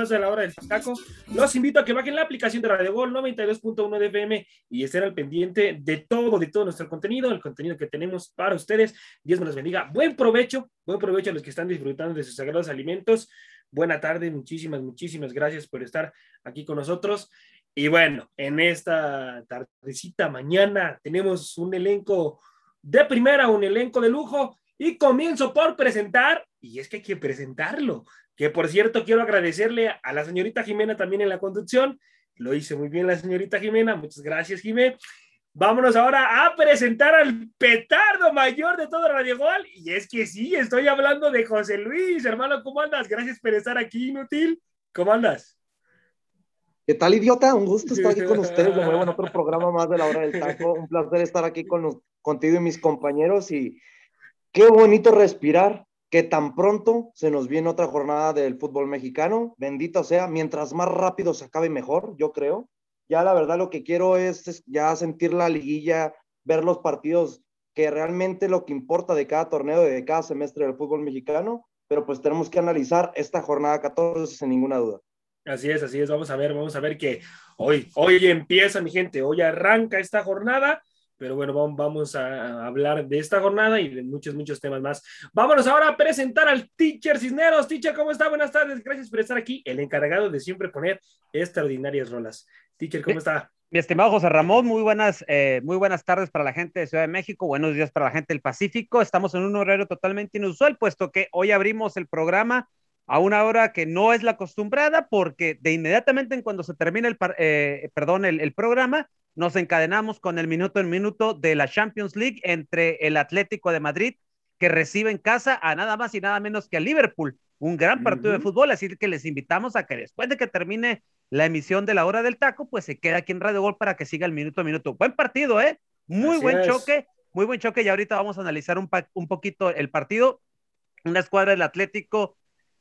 Más de la hora del taco. Los invito a que bajen la aplicación de Radio Gol 92.1 de FM y estén al pendiente de todo, de todo nuestro contenido, el contenido que tenemos para ustedes. Dios me los bendiga. Buen provecho, buen provecho a los que están disfrutando de sus sagrados alimentos. Buena tarde, muchísimas, muchísimas gracias por estar aquí con nosotros. Y bueno, en esta tardecita mañana tenemos un elenco de primera, un elenco de lujo. Y comienzo por presentar, y es que hay que presentarlo, que por cierto quiero agradecerle a la señorita Jimena también en la conducción. Lo hice muy bien la señorita Jimena. Muchas gracias, Jimé. Vámonos ahora a presentar al petardo mayor de todo Radio Gol. Y es que sí, estoy hablando de José Luis. Hermano, ¿cómo andas? Gracias por estar aquí, inútil. ¿Cómo andas? ¿Qué tal, idiota? Un gusto estar aquí con ustedes de nuevo en otro programa más de la hora del taco. Un placer estar aquí con, contigo y mis compañeros. Y qué bonito respirar que tan pronto se nos viene otra jornada del fútbol mexicano. Bendito sea, mientras más rápido se acabe mejor, yo creo. Ya la verdad lo que quiero es, ya sentir la liguilla, ver los partidos que realmente lo que importa de cada torneo, de cada semestre del fútbol mexicano, pero pues tenemos que analizar esta jornada 14 sin ninguna duda. Así es, así es, vamos a ver, vamos a ver que hoy, hoy empieza mi gente, hoy arranca esta jornada pero bueno, vamos a hablar de esta jornada y de muchos, muchos temas más. Vámonos ahora a presentar al teacher Cisneros. Teacher, ¿cómo está? Buenas tardes, gracias por estar aquí, el encargado de siempre poner extraordinarias rolas. Teacher, ¿cómo está? Mi estimado José Ramón, muy buenas, eh, muy buenas tardes para la gente de Ciudad de México, buenos días para la gente del Pacífico. Estamos en un horario totalmente inusual, puesto que hoy abrimos el programa a una hora que no es la acostumbrada, porque de inmediatamente en cuando se termina el, eh, perdón, el programa, nos encadenamos con el minuto en minuto de la Champions League entre el Atlético de Madrid, que recibe en casa a nada más y nada menos que a Liverpool. Un gran partido de fútbol, así que les invitamos a que después de que termine la emisión de la hora del taco, pues se queda aquí en Radio Gol para que siga el minuto a minuto. Buen partido, ¿eh? Muy buen choque, muy buen choque. Y ahorita vamos a analizar un, un poquito el partido. Una escuadra del Atlético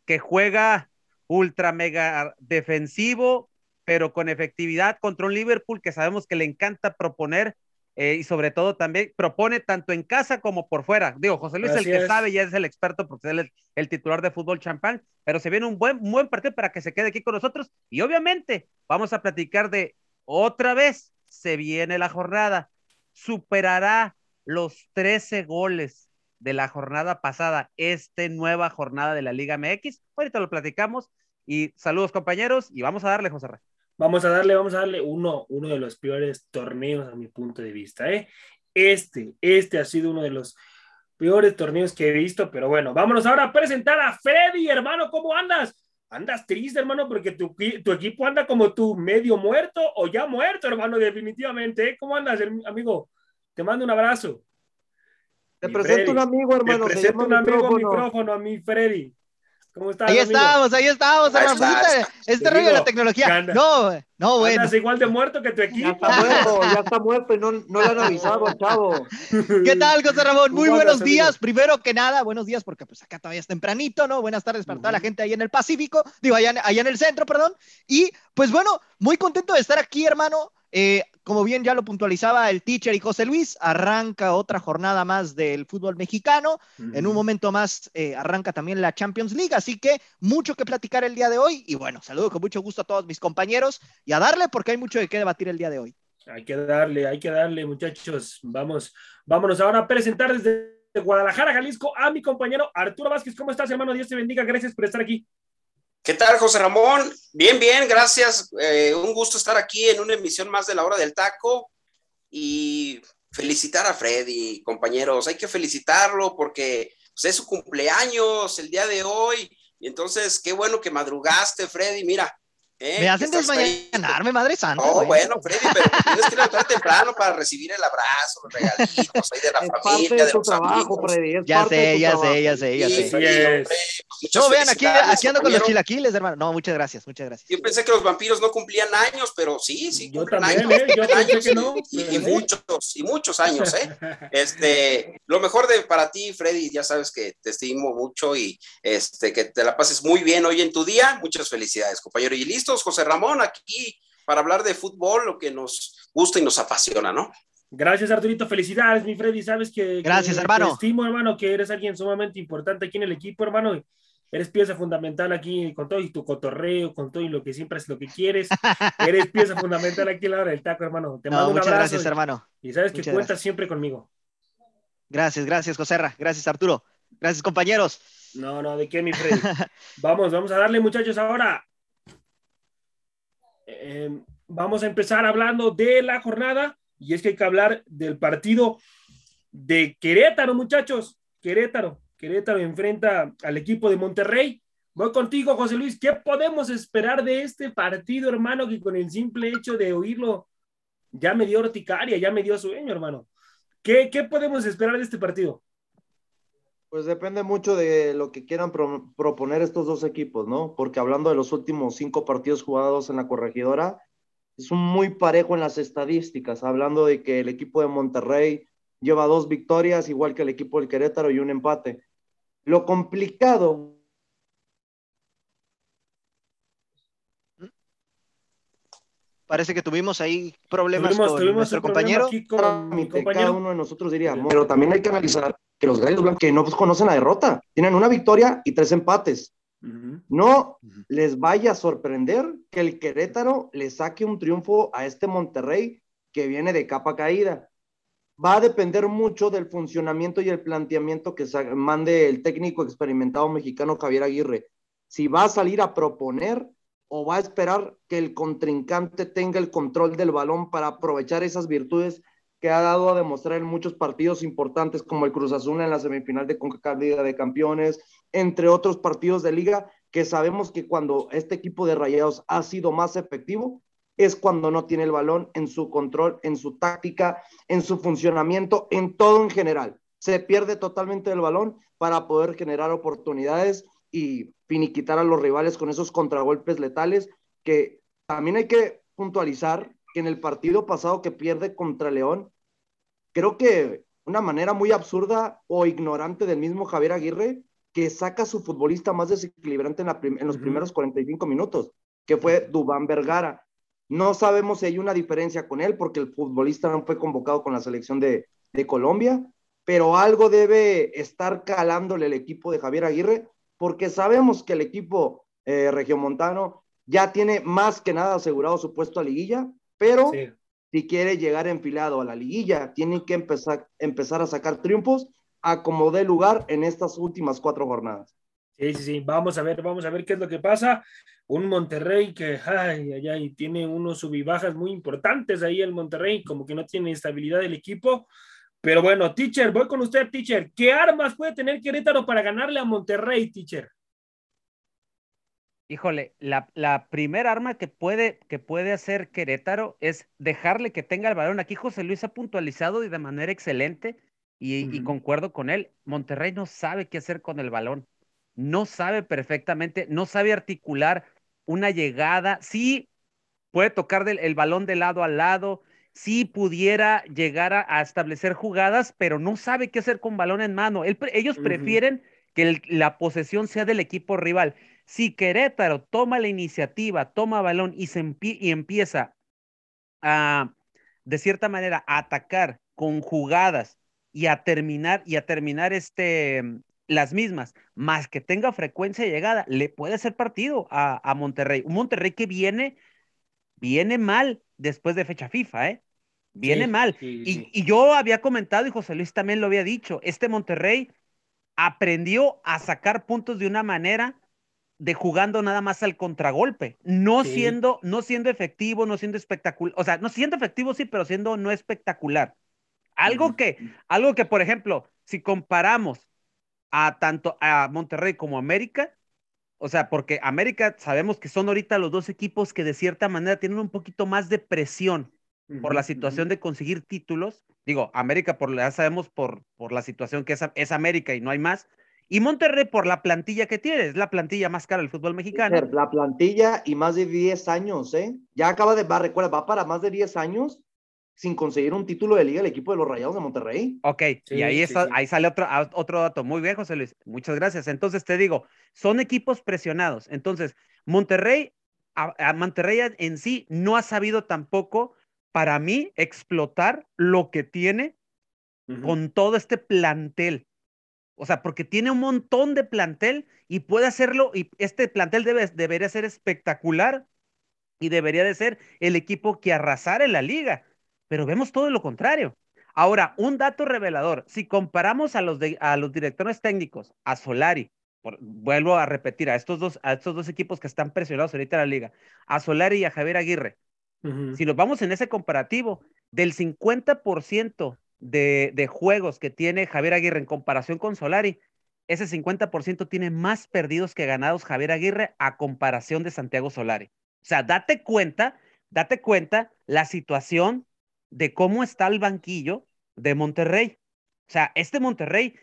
que juega ultra mega defensivo, pero con efectividad contra un Liverpool que sabemos que le encanta proponer eh, y sobre todo también propone tanto en casa como por fuera. Digo, José Luis es el que sabe y es el experto porque él es el titular de fútbol champán, pero se viene un buen, buen partido para que se quede aquí con nosotros y obviamente vamos a platicar de otra vez, se viene la jornada, superará los 13 goles de la jornada pasada, esta nueva jornada de la Liga MX. Ahorita lo platicamos y saludos compañeros y vamos a darle, José Rey. Vamos a darle, vamos a darle uno, uno de los peores torneos a mi punto de vista. ¿eh? Este, este ha sido uno de los peores torneos que he visto, pero bueno, vámonos ahora a presentar a Freddy, hermano, ¿cómo andas? Andas triste, hermano, porque tu, tu equipo anda como tú, medio muerto o ya muerto, hermano, definitivamente. ¿eh? ¿Cómo andas, amigo? Te mando un abrazo. Te presento un amigo, hermano. Te presento un amigo micrófono a mi Freddy. ¿Cómo estás? Ahí estamos, ahí estamos, Este rollo de la tecnología. No, no, bueno. Estás igual de muerto que tu equipo. Ya está muerto, ya está muerto y no, no lo han avisado, chavo. ¿Qué tal, José Ramón? Muy buenos días. Primero que nada, buenos días, porque pues acá todavía es tempranito, ¿no? Buenas tardes para toda la gente ahí en el Pacífico, digo, allá, allá en el centro, perdón. Y pues bueno, muy contento de estar aquí, hermano. Eh, como bien ya lo puntualizaba el teacher y José Luis, arranca otra jornada más del fútbol mexicano. En un momento más eh, arranca también la Champions League, así que mucho que platicar el día de hoy. Y bueno, saludo con mucho gusto a todos mis compañeros y a darle porque hay mucho de qué debatir el día de hoy. Hay que darle, hay que darle, muchachos. Vamos, vámonos ahora a presentar desde Guadalajara, Jalisco, a mi compañero Arturo Vázquez. ¿Cómo estás, hermano? Dios te bendiga. Gracias por estar aquí. ¿Qué tal, José Ramón? Bien, bien, gracias. Eh, un gusto estar aquí en una emisión más de la hora del taco y felicitar a Freddy, compañeros. Hay que felicitarlo porque pues, es su cumpleaños el día de hoy. Y entonces, qué bueno que madrugaste, Freddy. Mira, ¿Eh? Me hacen desmañanarme, madre santa. No, bueno, Freddy, pero tienes que levantar temprano para recibir el abrazo, los regalitos ahí de la familia, de, los trabajo, Freddy, ya, sé, ya sé, ya sé, ya sé, no, vean, aquí, aquí ando con los chilaquiles, hermano. No, muchas gracias, muchas gracias. Yo pensé que los vampiros no cumplían años, pero sí, sí, yo también, ¿eh? yo años que no, y, y, muchos, y muchos años, ¿eh? Este, lo mejor de para ti, Freddy, ya sabes que te estimo mucho y este, que te la pases muy bien hoy en tu día. Muchas felicidades, compañero. Y listo José Ramón, aquí para hablar de fútbol, lo que nos gusta y nos apasiona, ¿no? Gracias, Arturito. Felicidades, mi Freddy. Sabes que. Gracias, hermano. Te estimo, hermano, que eres alguien sumamente importante aquí en el equipo, hermano. Eres pieza fundamental aquí con todo y tu cotorreo, con todo y lo que siempre es lo que quieres. eres pieza fundamental aquí en la hora del taco, hermano. Te mando un abrazo. Gracias, hermano. Y sabes que cuentas siempre conmigo. Gracias, gracias, Joserra. Gracias, Arturo. Gracias, compañeros. No, no, ¿de qué, mi Freddy? vamos, vamos a darle, muchachos, ahora Em, vamos a empezar hablando de la jornada y es que hay que hablar del partido de Querétaro, muchachos. Querétaro, Querétaro enfrenta al equipo de Monterrey. Voy contigo, José Luis. ¿Qué podemos esperar de este partido, hermano? Que con el simple hecho de oírlo ya me dio horticaria, ya me dio sueño, hermano. ¿Qué, qué podemos esperar de este partido? Pues depende mucho de lo que quieran proponer estos dos equipos, ¿no? Porque hablando de los últimos cinco partidos jugados en la corregidora, es un muy parejo en las estadísticas, hablando de que el equipo de Monterrey lleva dos victorias, igual que el equipo del Querétaro y un empate. Lo complicado Parece que tuvimos ahí problemas con nuestro compañero. Con compañero. Cada uno de nosotros diría, pero también hay que analizar que los gallos blancos que no conocen la derrota, tienen una victoria y tres empates. No les vaya a sorprender que el Querétaro le saque un triunfo a este Monterrey que viene de capa caída. Va a depender mucho del funcionamiento y el planteamiento que mande el técnico experimentado mexicano Javier Aguirre. Si va a salir a proponer o va a esperar que el contrincante tenga el control del balón para aprovechar esas virtudes que ha dado a demostrar en muchos partidos importantes como el Cruz Azul en la semifinal de CONCACAF Liga de Campeones, entre otros partidos de liga que sabemos que cuando este equipo de Rayados ha sido más efectivo es cuando no tiene el balón en su control, en su táctica, en su funcionamiento, en todo en general. Se pierde totalmente el balón para poder generar oportunidades y finiquitar a los rivales con esos contragolpes letales que también hay que puntualizar que en el partido pasado que pierde contra León, creo que una manera muy absurda o ignorante del mismo Javier Aguirre, que saca a su futbolista más desequilibrante en, los primeros 45 minutos, que fue Dubán Vergara. No sabemos si hay una diferencia con él, porque el futbolista no fue convocado con la selección de, Colombia, pero algo debe estar calándole el equipo de Javier Aguirre, porque sabemos que el equipo eh, regiomontano ya tiene más que nada asegurado su puesto a liguilla, pero si quiere llegar enfilado a la liguilla, tiene que empezar, empezar a sacar triunfos a como dé lugar en estas últimas cuatro jornadas. Sí, sí, sí, vamos a ver, vamos a ver qué es lo que pasa. Un Monterrey que, ay, ay, ay, tiene unos subibajas muy importantes ahí el Monterrey, como que no tiene estabilidad el equipo. Pero bueno, teacher, voy con usted, teacher. ¿Qué armas puede tener Querétaro para ganarle a Monterrey, teacher? Híjole, la, la primera arma que puede, que puede hacer Querétaro es dejarle que tenga el balón. Aquí José Luis ha puntualizado y de manera excelente y, concuerdo con él. Monterrey no sabe qué hacer con el balón. No sabe perfectamente, no sabe articular una llegada. Sí puede tocar el balón de lado a lado, sí pudiera llegar a, establecer jugadas, pero no sabe qué hacer con balón en mano. ellos prefieren que la posesión sea del equipo rival. Si Querétaro toma la iniciativa, toma balón y, se y empieza a, de cierta manera, a atacar con jugadas y a terminar, y a terminar este, las mismas, más que tenga frecuencia de llegada, le puede hacer partido a, a Monterrey. Un Monterrey que viene, viene mal después de fecha FIFA, ¿eh? Viene mal. y, yo había comentado, y José Luis también lo había dicho, este Monterrey aprendió a sacar puntos de una manera de jugando nada más al contragolpe, no siendo, no siendo efectivo, no siendo espectacular, o sea, no siendo efectivo sí, pero siendo no espectacular. Algo que, algo que, por ejemplo, si comparamos a tanto a Monterrey como a América, o sea, porque América sabemos que son ahorita los dos equipos que de cierta manera tienen un poquito más de presión por la situación de conseguir títulos. Digo, América, por, ya sabemos por, por la situación que es, es América y no hay más. Y Monterrey por la plantilla que tiene, es la plantilla más cara del fútbol mexicano. La plantilla y más de 10 años, ¿eh? Ya acaba de, va, recuerda, va para más de 10 años sin conseguir un título de liga el equipo de los Rayados de Monterrey. Ok, y ahí, ahí sale otro, otro dato. Muy bien, José Luis. Muchas gracias. Entonces te digo, son equipos presionados. Entonces, Monterrey, a, Monterrey en sí no ha sabido tampoco, para mí, explotar lo que tiene con todo este plantel. O sea, porque tiene un montón de plantel y puede hacerlo, y este plantel debe, debería ser espectacular y debería de ser el equipo que arrasara en la liga pero vemos todo lo contrario. Ahora, un dato revelador, si comparamos a los, a los directores técnicos, a Solari, vuelvo a repetir, a estos, dos, a estos dos equipos que están presionados ahorita en la liga, a Solari y a Javier Aguirre, si nos vamos en ese comparativo, del 50% de, juegos que tiene Javier Aguirre en comparación con Solari, ese 50% tiene más perdidos que ganados Javier Aguirre a comparación de Santiago Solari. O sea, date cuenta, date cuenta la situación de cómo está el banquillo de Monterrey. O sea, este Monterrey,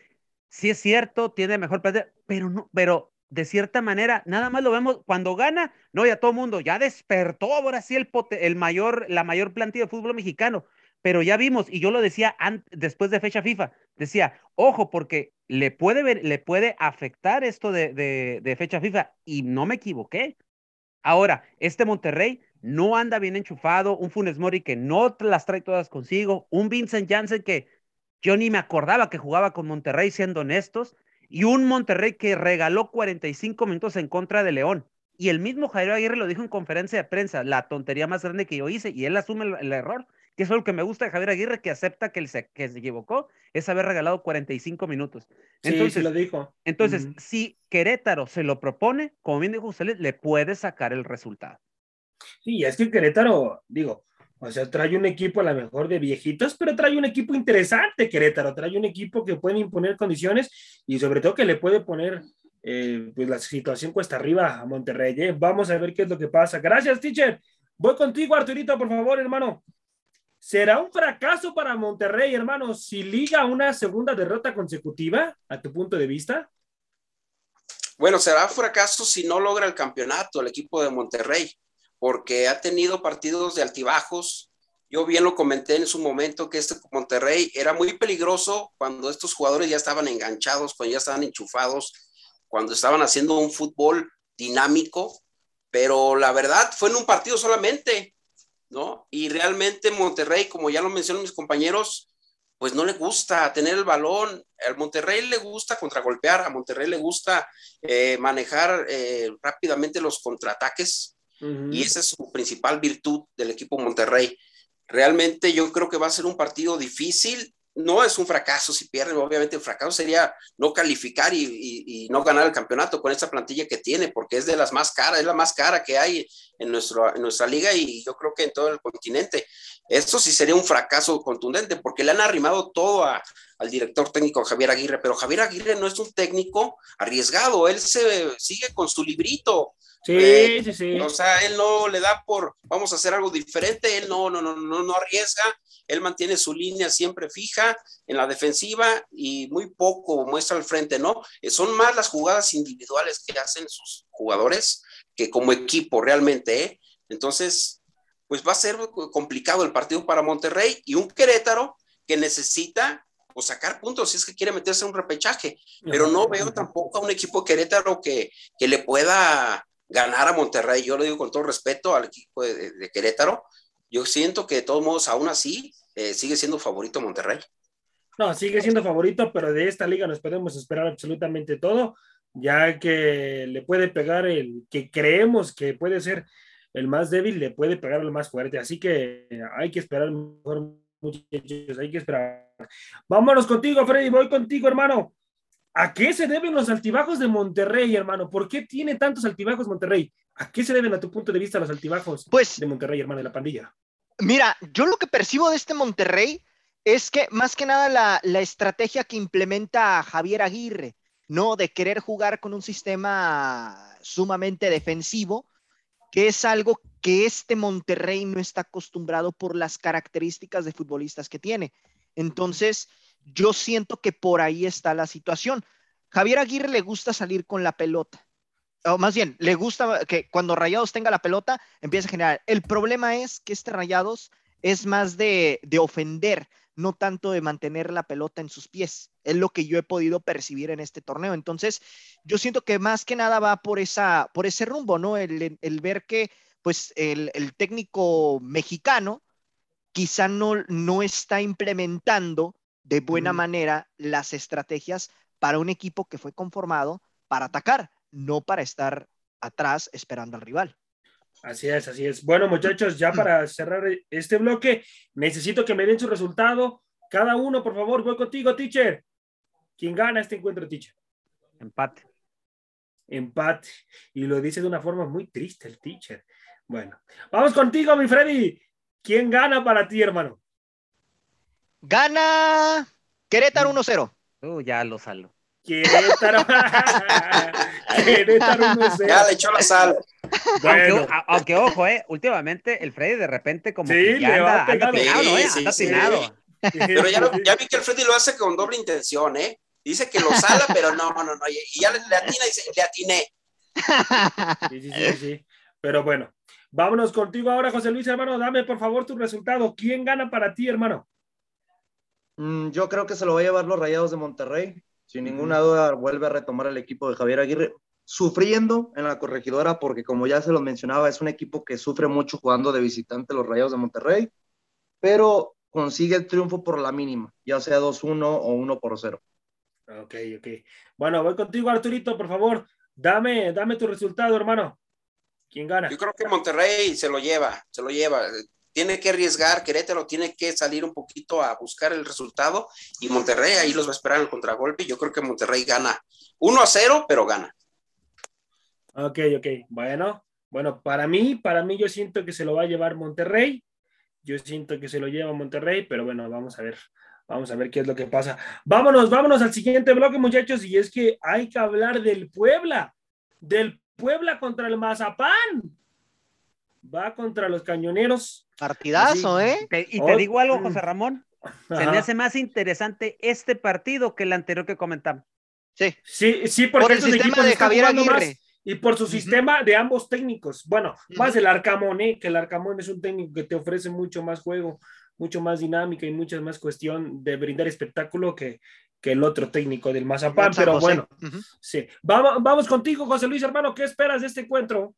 sí es cierto, tiene mejor pero no, pero de cierta manera, nada más lo vemos cuando gana, no, ya todo el mundo, ya despertó ahora sí el, el mayor, la mayor plantilla de fútbol mexicano, pero ya vimos, y yo lo decía después de fecha FIFA, decía, ojo, porque le puede, ver, le puede afectar esto de, de, de fecha FIFA, y no me equivoqué. Ahora, este Monterrey no anda bien enchufado, un Funes Mori que no las trae todas consigo, un Vincent Janssen que yo ni me acordaba que jugaba con Monterrey, siendo honestos, y un Monterrey que regaló 45 minutos en contra de León. Y el mismo Jairo Aguirre lo dijo en conferencia de prensa, la tontería más grande que yo hice, y él asume el, error, que es lo que me gusta de Javier Aguirre, que acepta que, él se, que se equivocó, es haber regalado 45 minutos. Entonces, sí, lo dijo. Entonces, si Querétaro se lo propone, como bien dijo usted, le puede sacar el resultado. Sí, es que Querétaro, digo, o sea, trae un equipo a lo mejor de viejitos, pero trae un equipo interesante, Querétaro, trae un equipo que puede imponer condiciones y sobre todo que le puede poner eh, pues la situación cuesta arriba a Monterrey. ¿eh? Vamos a ver qué es lo que pasa. Gracias, teacher. Voy contigo, Arturito, por favor, hermano. ¿Será un fracaso para Monterrey, hermano, si liga una segunda derrota consecutiva, a tu punto de vista? Bueno, será fracaso si no logra el campeonato el equipo de Monterrey porque ha tenido partidos de altibajos. Yo bien lo comenté en su momento que este Monterrey era muy peligroso cuando estos jugadores ya estaban enganchados, cuando ya estaban enchufados, cuando estaban haciendo un fútbol dinámico, pero la verdad fue en un partido solamente, ¿no? Y realmente Monterrey, como ya lo mencionan mis compañeros, pues no le gusta tener el balón. Al Monterrey le gusta contragolpear, a Monterrey le gusta eh, manejar eh, rápidamente los contraataques y esa es su principal virtud del equipo Monterrey. Realmente yo creo que va a ser un partido difícil. No es un fracaso si pierden, obviamente el fracaso sería no calificar y, no ganar el campeonato con esta plantilla que tiene, porque es de las más caras, es la más cara que hay en, nuestra liga y yo creo que en todo el continente. Esto sí sería un fracaso contundente, porque le han arrimado todo al director técnico Javier Aguirre, pero Javier Aguirre no es un técnico arriesgado, él se sigue con su librito, Sí, eh, sí, sí. O sea, él no le da por, vamos a hacer algo diferente, él no, no, no, no, no arriesga, él mantiene su línea siempre fija en la defensiva y muy poco muestra al frente, ¿no? Eh, son más las jugadas individuales que hacen sus jugadores que como equipo realmente, ¿eh? Entonces, pues va a ser complicado el partido para Monterrey y un Querétaro que necesita o sacar puntos si es que quiere meterse en un repechaje, pero no veo tampoco a un equipo Querétaro que, que le pueda ganar a Monterrey. Yo lo digo con todo respeto al equipo de, Querétaro. Yo siento que de todos modos, aún así, eh, sigue siendo favorito Monterrey. No, sigue siendo favorito, pero de esta liga nos podemos esperar absolutamente todo, ya que le puede pegar el que creemos que puede ser el más débil le puede pegar al más fuerte. Así que hay que esperar mejor, muchachos, hay que esperar. Vámonos contigo, Freddy, voy contigo, hermano. ¿A qué se deben los altibajos de Monterrey, hermano? ¿Por qué tiene tantos altibajos Monterrey? ¿A qué se deben, a tu punto de vista, los altibajos pues, de Monterrey, hermano, de la pandilla? Mira, yo lo que percibo de este Monterrey es que más que nada la, la estrategia que implementa Javier Aguirre, ¿no? De querer jugar con un sistema sumamente defensivo, que es algo que este Monterrey no está acostumbrado por las características de futbolistas que tiene. Entonces, yo siento que por ahí está la situación. Javier Aguirre le gusta salir con la pelota. O más bien, le gusta que cuando Rayados tenga la pelota, empiece a generar. El problema es que este Rayados es más de, de ofender, no tanto de mantener la pelota en sus pies. Es lo que yo he podido percibir en este torneo. Entonces, yo siento que más que nada va por, esa, por ese rumbo, ¿no? El, el ver que, pues, el, el, técnico mexicano quizá no, no está implementando de buena manera las estrategias para un equipo que fue conformado para atacar, no para estar atrás esperando al rival. Así es, así es. Bueno, muchachos, ya para cerrar este bloque, necesito que me den su resultado. Cada uno, por favor, voy contigo, teacher. ¿Quién gana este encuentro, teacher? Empate. Empate. Y lo dice de una forma muy triste el teacher. Bueno, vamos contigo, mi Freddy. ¿Quién gana para ti, hermano? Gana Querétaro 1-0. Uh, ya lo salgo. Querétaro. Querétaro 1-0. Ya le echó la sal. Bueno. Aunque, aunque, ojo, eh, últimamente el Freddy de repente como sí, que ya anda, anda atinado, sí, ¿eh? sí, anda. Pero ya, lo, ya, vi que el Freddy lo hace con doble intención, ¿eh? Dice que lo sala, pero no, no, no. Y ya le, le atina y dice, le atiné. Sí, sí, sí, sí. Pero bueno, vámonos contigo ahora, José Luis, hermano. Dame por favor tu resultado. ¿Quién gana para ti, hermano? Mm, yo creo que se lo va a llevar los Rayados de Monterrey. Sin ninguna duda vuelve a retomar el equipo de Javier Aguirre, sufriendo en la corregidora porque como ya se lo mencionaba, es un equipo que sufre mucho jugando de visitante los Rayados de Monterrey, pero consigue el triunfo por la mínima, ya sea 2-1 o 1 por 0. Ok, ok. Bueno, voy contigo, Arturito, por favor. Dame, dame tu resultado, hermano. ¿Quién gana? Yo creo que Monterrey se lo lleva, se lo lleva. Tiene que arriesgar, Querétaro tiene que salir un poquito a buscar el resultado y Monterrey ahí los va a esperar el contragolpe. Yo creo que Monterrey gana 1 a 0, pero gana. Ok, ok. Bueno, bueno, para mí, para mí yo siento que se lo va a llevar Monterrey. Yo siento que se lo lleva Monterrey, pero bueno, vamos a ver. Vamos a ver qué es lo que pasa. Vámonos, vámonos al siguiente bloque, muchachos, y es que hay que hablar del Puebla, del Puebla contra el Mazapán. Va contra los cañoneros. Partidazo, Así. ¿eh? Te- y te Oh, digo algo, mm. José Ramón. Se me hace más interesante este partido que el anterior que comentamos. Sí. Sí, sí, porque Por el estos sistema equipos de están Javier jugando más Aguirre. y por su sistema de ambos técnicos. Bueno, más el Arcamón, ¿eh? que el Arcamón es un técnico que te ofrece mucho más juego, mucho más dinámica y mucha más cuestión de brindar espectáculo que, que el otro técnico del Mazapán. Pero José. bueno, sí. Vamos, vamos contigo, José Luis, hermano. ¿Qué esperas de este encuentro?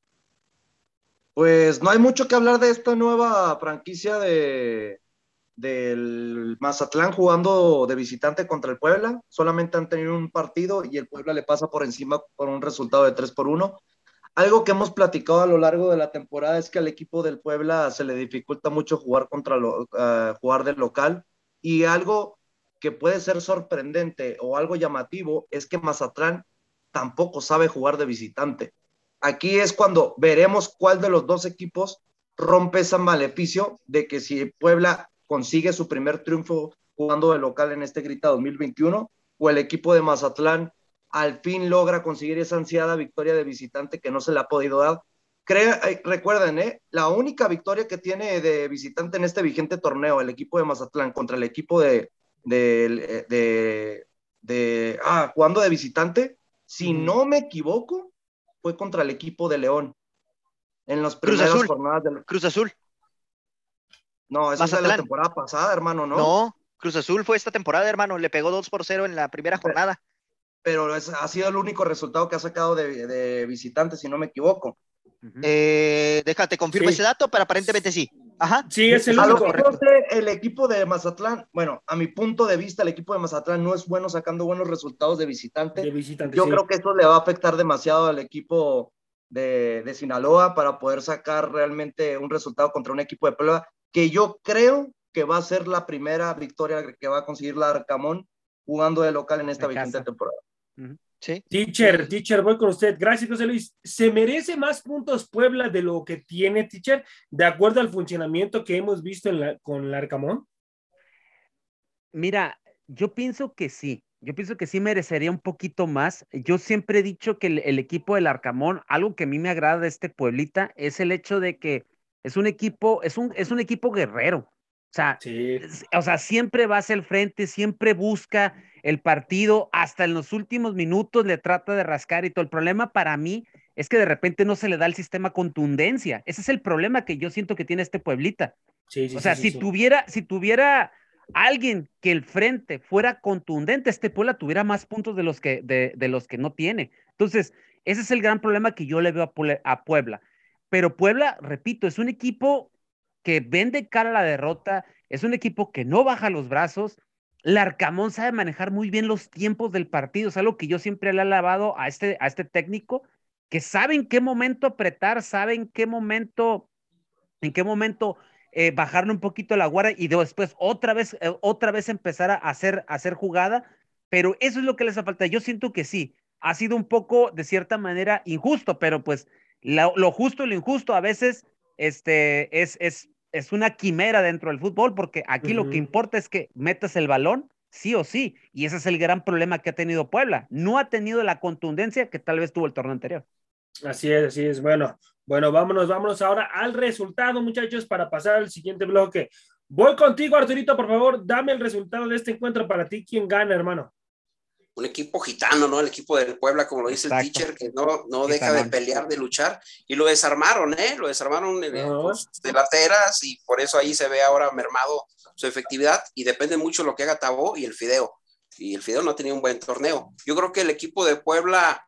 Pues no hay mucho que hablar de esta nueva franquicia de, del Mazatlán jugando de visitante contra el Puebla. Solamente han tenido un partido y el Puebla le pasa por encima por un resultado de 3 por 1. Algo que hemos platicado a lo largo de la temporada es que al equipo del Puebla se le dificulta mucho jugar contra uh, jugar del local y algo que puede ser sorprendente o algo llamativo es que Mazatlán tampoco sabe jugar de visitante. Aquí es cuando veremos cuál de los dos equipos rompe ese maleficio de que si Puebla consigue su primer triunfo jugando de local en este Grita 2021 o el equipo de Mazatlán al fin logra conseguir esa ansiada victoria de visitante que no se le ha podido dar. Crea, eh, recuerden, eh, la única victoria que tiene de visitante en este vigente torneo, el equipo de Mazatlán contra el equipo de, de, de, de ah, jugando de visitante, si no me equivoco, fue contra el equipo de León en las Cruz primeras Azul. jornadas del Cruz Azul. No, esa es la temporada pasada, hermano, ¿no? No, Cruz Azul fue esta temporada, hermano. Le pegó 2 por 0 en la primera jornada. Pero es, ha sido el único resultado que ha sacado de, de visitante, si no me equivoco. Uh -huh. eh, déjate, confirma sí. ese dato, pero aparentemente sí. Ajá. Sí, es el a único. Lo que yo sé, el equipo de Mazatlán, bueno, a mi punto de vista, el equipo de Mazatlán no es bueno sacando buenos resultados de visitante. De visitante yo sí. creo que eso le va a afectar demasiado al equipo de, de, Sinaloa para poder sacar realmente un resultado contra un equipo de Puebla que yo creo que va a ser la primera victoria que va a conseguir la Arcamón jugando de local en esta vigente temporada. Sí. Teacher, teacher, voy con usted. Gracias, José Luis. ¿Se merece más puntos Puebla de lo que tiene, teacher, de acuerdo al funcionamiento que hemos visto en la, con el Arcamón? Mira, yo pienso que sí. Yo pienso que sí merecería un poquito más. Yo siempre he dicho que el, equipo del Arcamón, algo que a mí me agrada de este Pueblita, es el hecho de que es un equipo, es un, es un equipo guerrero. O sea, o sea, siempre va hacia el frente, siempre busca el partido, hasta en los últimos minutos le trata de rascar y todo. El problema para mí es que de repente no se le da el sistema contundencia. Ese es el problema que yo siento que tiene este Pueblita. o sea, si tuviera, si tuviera alguien que el frente fuera contundente, este Puebla tuviera más puntos de los que, de, los que no tiene. Entonces, ese es el gran problema que yo le veo a, Puebla. Pero Puebla, repito, es un equipo que vende cara a la derrota, es un equipo que no baja los brazos. Larcamón sabe manejar muy bien los tiempos del partido, es algo que yo siempre le he alabado a este, a este técnico, que sabe en qué momento apretar, sabe en qué momento, en qué momento eh, bajarle un poquito la guardia y después otra vez, eh, otra vez empezar a hacer, a hacer jugada, pero eso es lo que les falta. Yo siento que sí, ha sido un poco de cierta manera injusto, pero pues lo, justo y lo injusto a veces este, es, es, es una quimera dentro del fútbol, porque aquí lo que importa es que metas el balón sí o sí, y ese es el gran problema que ha tenido Puebla. No ha tenido la contundencia que tal vez tuvo el torneo anterior. Así es, así es. Bueno, bueno, vámonos, vámonos ahora al resultado, muchachos, para pasar al siguiente bloque. Voy contigo, Arturito, por favor, dame el resultado de este encuentro para ti. ¿Quién gana, hermano? Un equipo gitano, ¿no? El equipo del Puebla, como lo dice el teacher, que no, no deja de pelear, de luchar. Y lo desarmaron, ¿eh? Lo desarmaron de lateras y por eso ahí se ve ahora mermado su efectividad y depende mucho lo que haga Tabó y el Fideo. Y el Fideo no ha tenido un buen torneo. Yo creo que el equipo de Puebla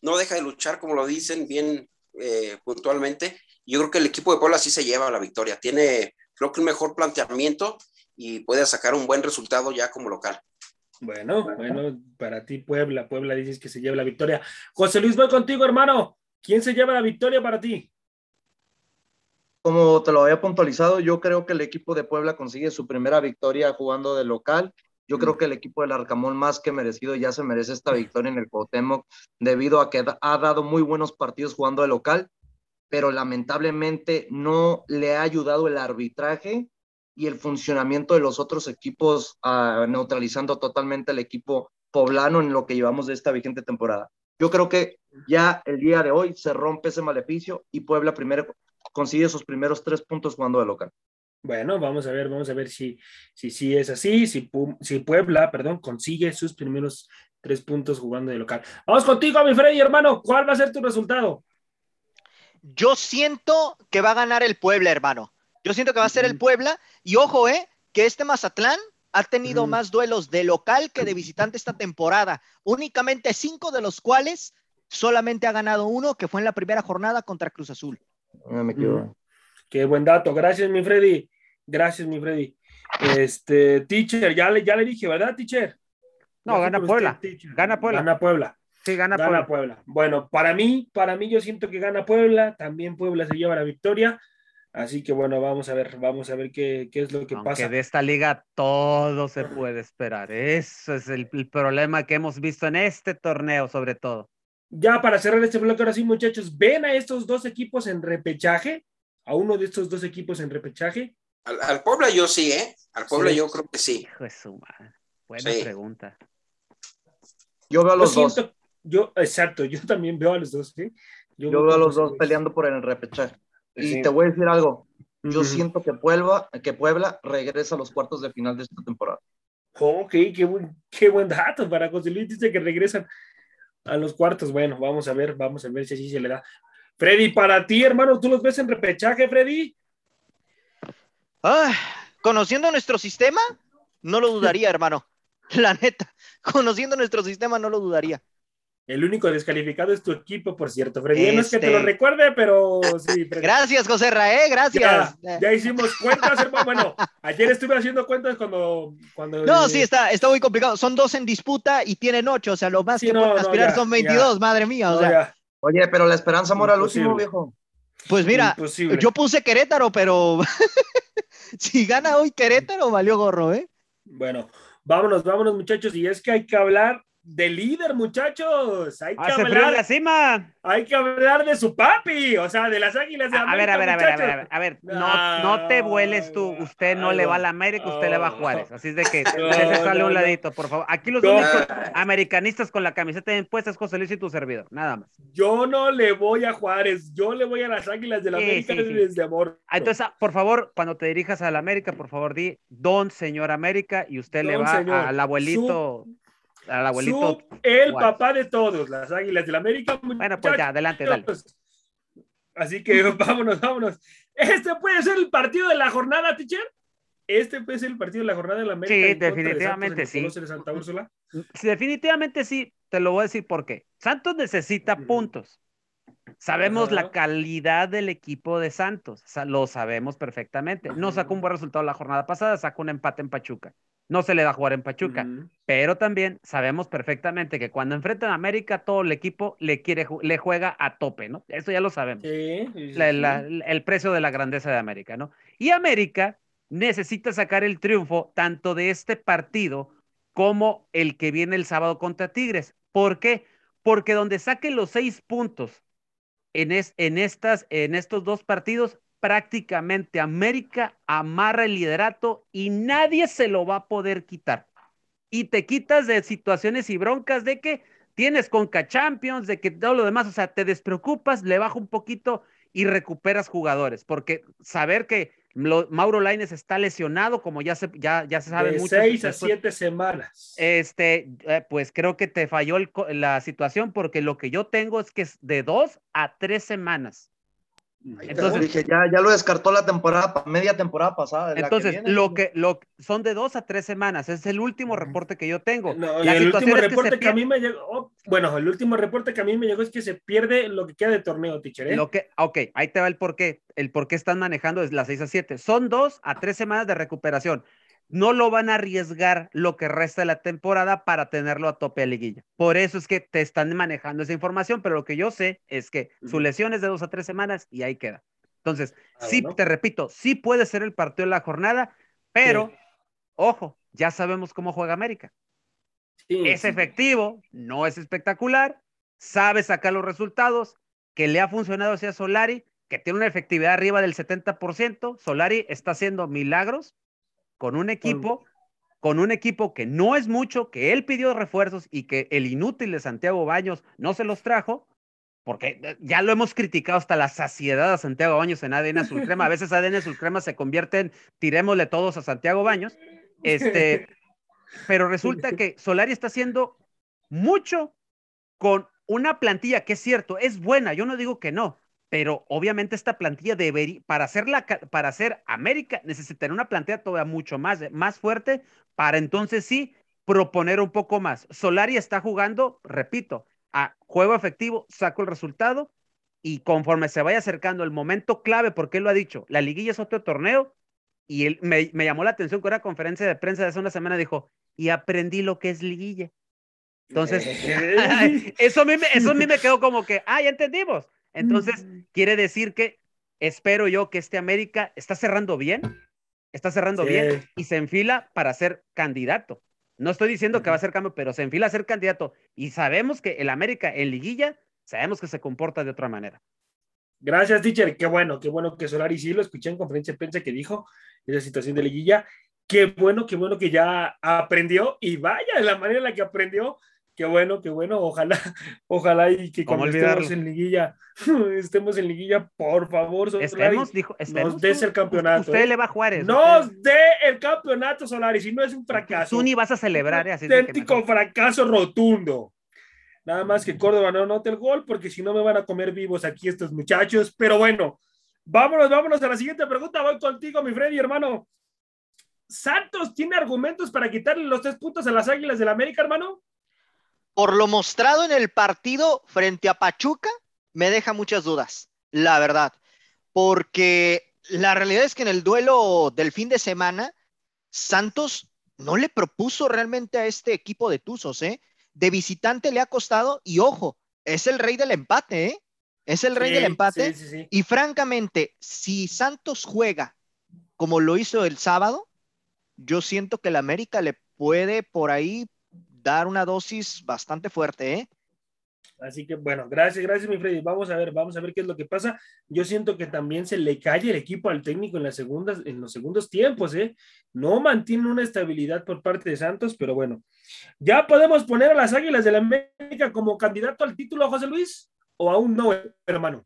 no deja de luchar, como lo dicen bien eh, puntualmente. Yo creo que el equipo de Puebla sí se lleva la victoria. Tiene, creo que un mejor planteamiento y puede sacar un buen resultado ya como local. Bueno, bueno, para ti Puebla, Puebla dices que se lleva la victoria. José Luis, voy contigo, hermano. ¿Quién se lleva la victoria para ti? Como te lo había puntualizado, yo creo que el equipo de Puebla consigue su primera victoria jugando de local yo creo que el equipo del Arcamón más que merecido ya se merece esta victoria en el Cuauhtémoc debido a que ha dado muy buenos partidos jugando de local, pero lamentablemente no le ha ayudado el arbitraje y el funcionamiento de los otros equipos uh, neutralizando totalmente el equipo poblano en lo que llevamos de esta vigente temporada. Yo creo que ya el día de hoy se rompe ese maleficio y Puebla primero consigue sus primeros tres puntos jugando de local. Bueno, vamos a ver, vamos a ver si si, si es así, si, si Puebla, perdón, consigue sus primeros tres puntos jugando de local. Vamos contigo, mi Freddy, hermano. ¿Cuál va a ser tu resultado? Yo siento que va a ganar el Puebla, hermano. Yo siento que va a ser el Puebla. Y ojo, eh, que este Mazatlán ha tenido más duelos de local que de visitante esta temporada. Únicamente cinco de los cuales solamente ha ganado uno, que fue en la primera jornada contra Cruz Azul. No me equivoco. Qué buen dato. Gracias, mi Freddy. Gracias, mi Freddy. Este, teacher, ya le, ya le dije, ¿verdad, teacher? No, gana Puebla. gana Puebla. Gana Puebla. Sí, gana, gana Puebla. Bueno, para mí, para mí yo siento que gana Puebla. También Puebla se lleva la victoria. Así que bueno, vamos a ver, vamos a ver qué, qué es lo que Aunque pasa. de esta liga todo se puede esperar. Eso es el, el, problema que hemos visto en este torneo, sobre todo. Ya para cerrar este bloque, ahora sí, muchachos, ¿ven a estos dos equipos en repechaje? a uno de estos dos equipos en repechaje? Al, Puebla yo sí, ¿eh? Al Puebla yo creo que sí. Hijo de su madre. Buena pregunta. Yo veo a los dos. yo, exacto, yo también veo a los dos, ¿sí? Yo, veo a los dos peleando por el repechaje. Y te voy a decir algo. Yo siento que Puebla, que Puebla regresa a los cuartos de final de esta temporada. Ok, qué buen, qué buen dato para José Luis. Dice que regresan a los cuartos. Bueno, vamos a ver, vamos a ver si así se le da. Freddy, para ti, hermano, ¿tú los ves en repechaje, Freddy? Ah, conociendo nuestro sistema, no lo dudaría, hermano. La neta, conociendo nuestro sistema, no lo dudaría. El único descalificado es tu equipo, por cierto, Freddy. No es que te lo este. recuerde, pero sí. Gracias, José Raé, gracias. Ya, hicimos cuentas, hermano. Bueno, ayer estuve haciendo cuentas cuando. cuando no, sí, está, está muy complicado. Son dos en disputa y tienen ocho, o sea, lo más que pueden aspirar son 22, madre mía. O sea. Oye, pero la esperanza mora al último, viejo. Pues mira, yo puse Querétaro, pero si gana hoy Querétaro, valió gorro, ¿eh? Bueno, vámonos, vámonos, muchachos. Y es que hay que hablar de líder, muchachos. Hay que hablar. la cima. Hay que hablar de su papi, o sea, de las águilas de a, América. A ver, a ver, a ver, a ver, a ver, no, no te vueles tú. Usted no le va a la América, usted le va a Juárez. Así es de que se sale un ladito, por favor. Aquí los únicos americanistas con la camiseta impuesta es José Luis y tu servidor, nada más. Yo no le voy a Juárez, yo le voy a las águilas de la América desde amor. Ah, entonces, por favor, cuando te dirijas a la América, por favor, di don señor América y usted le va al abuelito al abuelito. el papá de todos, las Águilas del la América. Bueno, pues ya, adelante, dale. Así que vámonos, vámonos. Este puede ser el partido de la jornada, teacher. Este puede ser el partido de la jornada de la América. Sí, definitivamente sí. Definitivamente sí, te lo voy a decir por qué. Santos necesita puntos. Sabemos la calidad del equipo de Santos, lo sabemos perfectamente. No sacó un buen resultado la jornada pasada, sacó un empate en Pachuca no se le da a jugar en Pachuca. Pero también sabemos perfectamente que cuando enfrentan a América, todo el equipo le quiere le juega a tope, ¿no? Eso ya lo sabemos. el precio de la grandeza de América, ¿no? Y América necesita sacar el triunfo tanto de este partido como el que viene el sábado contra Tigres. ¿Por qué? Porque donde saque los seis puntos en, en, estas, en estos dos partidos, prácticamente América amarra el liderato y nadie se lo va a poder quitar. Y te quitas de situaciones y broncas de que tienes Conca Champions, de que todo lo demás, o sea, te despreocupas, le baja un poquito y recuperas jugadores, porque saber que Mauro Laines está lesionado, como ya se, ya, ya se sabe de Seis a siete semanas. Este, eh, pues creo que te falló la situación, porque lo que yo tengo es que es de dos a tres semanas. Entonces dije, ya, ya lo descartó la temporada, media temporada pasada. Entonces, lo que lo son de dos a tres semanas, es el último reporte que yo tengo. el último reporte que, a mí me llegó, oh, bueno, el último reporte que a mí me llegó es que se pierde lo que queda de torneo, teacher. ¿eh? Lo que, ok, ahí te va el porqué. El por qué están manejando es las seis a siete. Son dos a tres semanas de recuperación no lo van a arriesgar lo que resta de la temporada para tenerlo a tope de liguilla. Por eso es que te están manejando esa información, pero lo que yo sé es que su lesión es de dos a tres semanas y ahí queda. Entonces, ah, sí, te repito, sí puede ser el partido de la jornada, pero, ojo, ya sabemos cómo juega América. es efectivo, no es espectacular, sabe sacar los resultados, que le ha funcionado hacia Solari, que tiene una efectividad arriba del 70%. Solari está haciendo milagros con un equipo, con un equipo que no es mucho, que él pidió refuerzos y que el inútil de Santiago Baños no se los trajo, porque eh, ya lo hemos criticado hasta la saciedad a Santiago Baños en ADN Azul Crema. A veces ADN Azul Crema se convierte en tirémosle todos a Santiago Baños. Este, pero resulta que Solari está haciendo mucho con una plantilla que es cierto, es buena, yo no digo que no, pero obviamente esta plantilla debería, para hacer, para hacer América, necesitaría una plantilla todavía mucho más, más fuerte para entonces sí proponer un poco más. Solari está jugando, repito, a juego efectivo, saco el resultado y conforme se vaya acercando el momento clave, porque él lo ha dicho, la liguilla es otro torneo y él me, me llamó la atención con una conferencia de prensa de hace una semana, dijo, y aprendí lo que es liguilla. Entonces, eso, a mí, eso a mí me quedó como que, ah, ya entendimos. Entonces, quiere decir que espero yo que este América está cerrando bien, está cerrando bien y se enfila para ser candidato. No estoy diciendo que va a ser cambio, pero se enfila a ser candidato. Y sabemos que el América en liguilla, sabemos que se comporta de otra manera. Gracias, teacher. Qué bueno, qué bueno que Solari sí lo escuché en conferencia de prensa que dijo esa situación de liguilla. Qué bueno, qué bueno que ya aprendió y vaya la manera en la que aprendió qué bueno, qué bueno, ojalá, ojalá y que cuando estemos en liguilla, estemos en liguilla, por favor, Solari, dijo, nos des el campeonato. Usted ¿eh? le va a Juárez. Nos dé el campeonato, Solari, si no es un fracaso. Tú ni vas a celebrar, ¿eh? Así auténtico fracaso rotundo. Nada más que Córdoba no anote el gol, porque si no me van a comer vivos aquí estos muchachos. Pero bueno, vámonos, vámonos a la siguiente pregunta. Voy contigo, mi Freddy, hermano. ¿Santos tiene argumentos para quitarle los tres puntos a las Águilas del la América, hermano? Por lo mostrado en el partido frente a Pachuca, me deja muchas dudas, la verdad. Porque la realidad es que en el duelo del fin de semana, Santos no le propuso realmente a este equipo de Tuzos, ¿eh? De visitante le ha costado, y ojo, es el rey del empate, ¿eh? Es el rey del empate. y francamente, si Santos juega como lo hizo el sábado, yo siento que el América le puede por ahí dar una dosis bastante fuerte, ¿eh? Así que bueno, gracias, gracias, mi Freddy. Vamos a ver, vamos a ver qué es lo que pasa. Yo siento que también se le cae el equipo al técnico en las segundas, en los segundos tiempos, ¿eh? No mantiene una estabilidad por parte de Santos, pero bueno. ¿Ya podemos poner a las Águilas de la América como candidato al título, José Luis? ¿O aún no, hermano?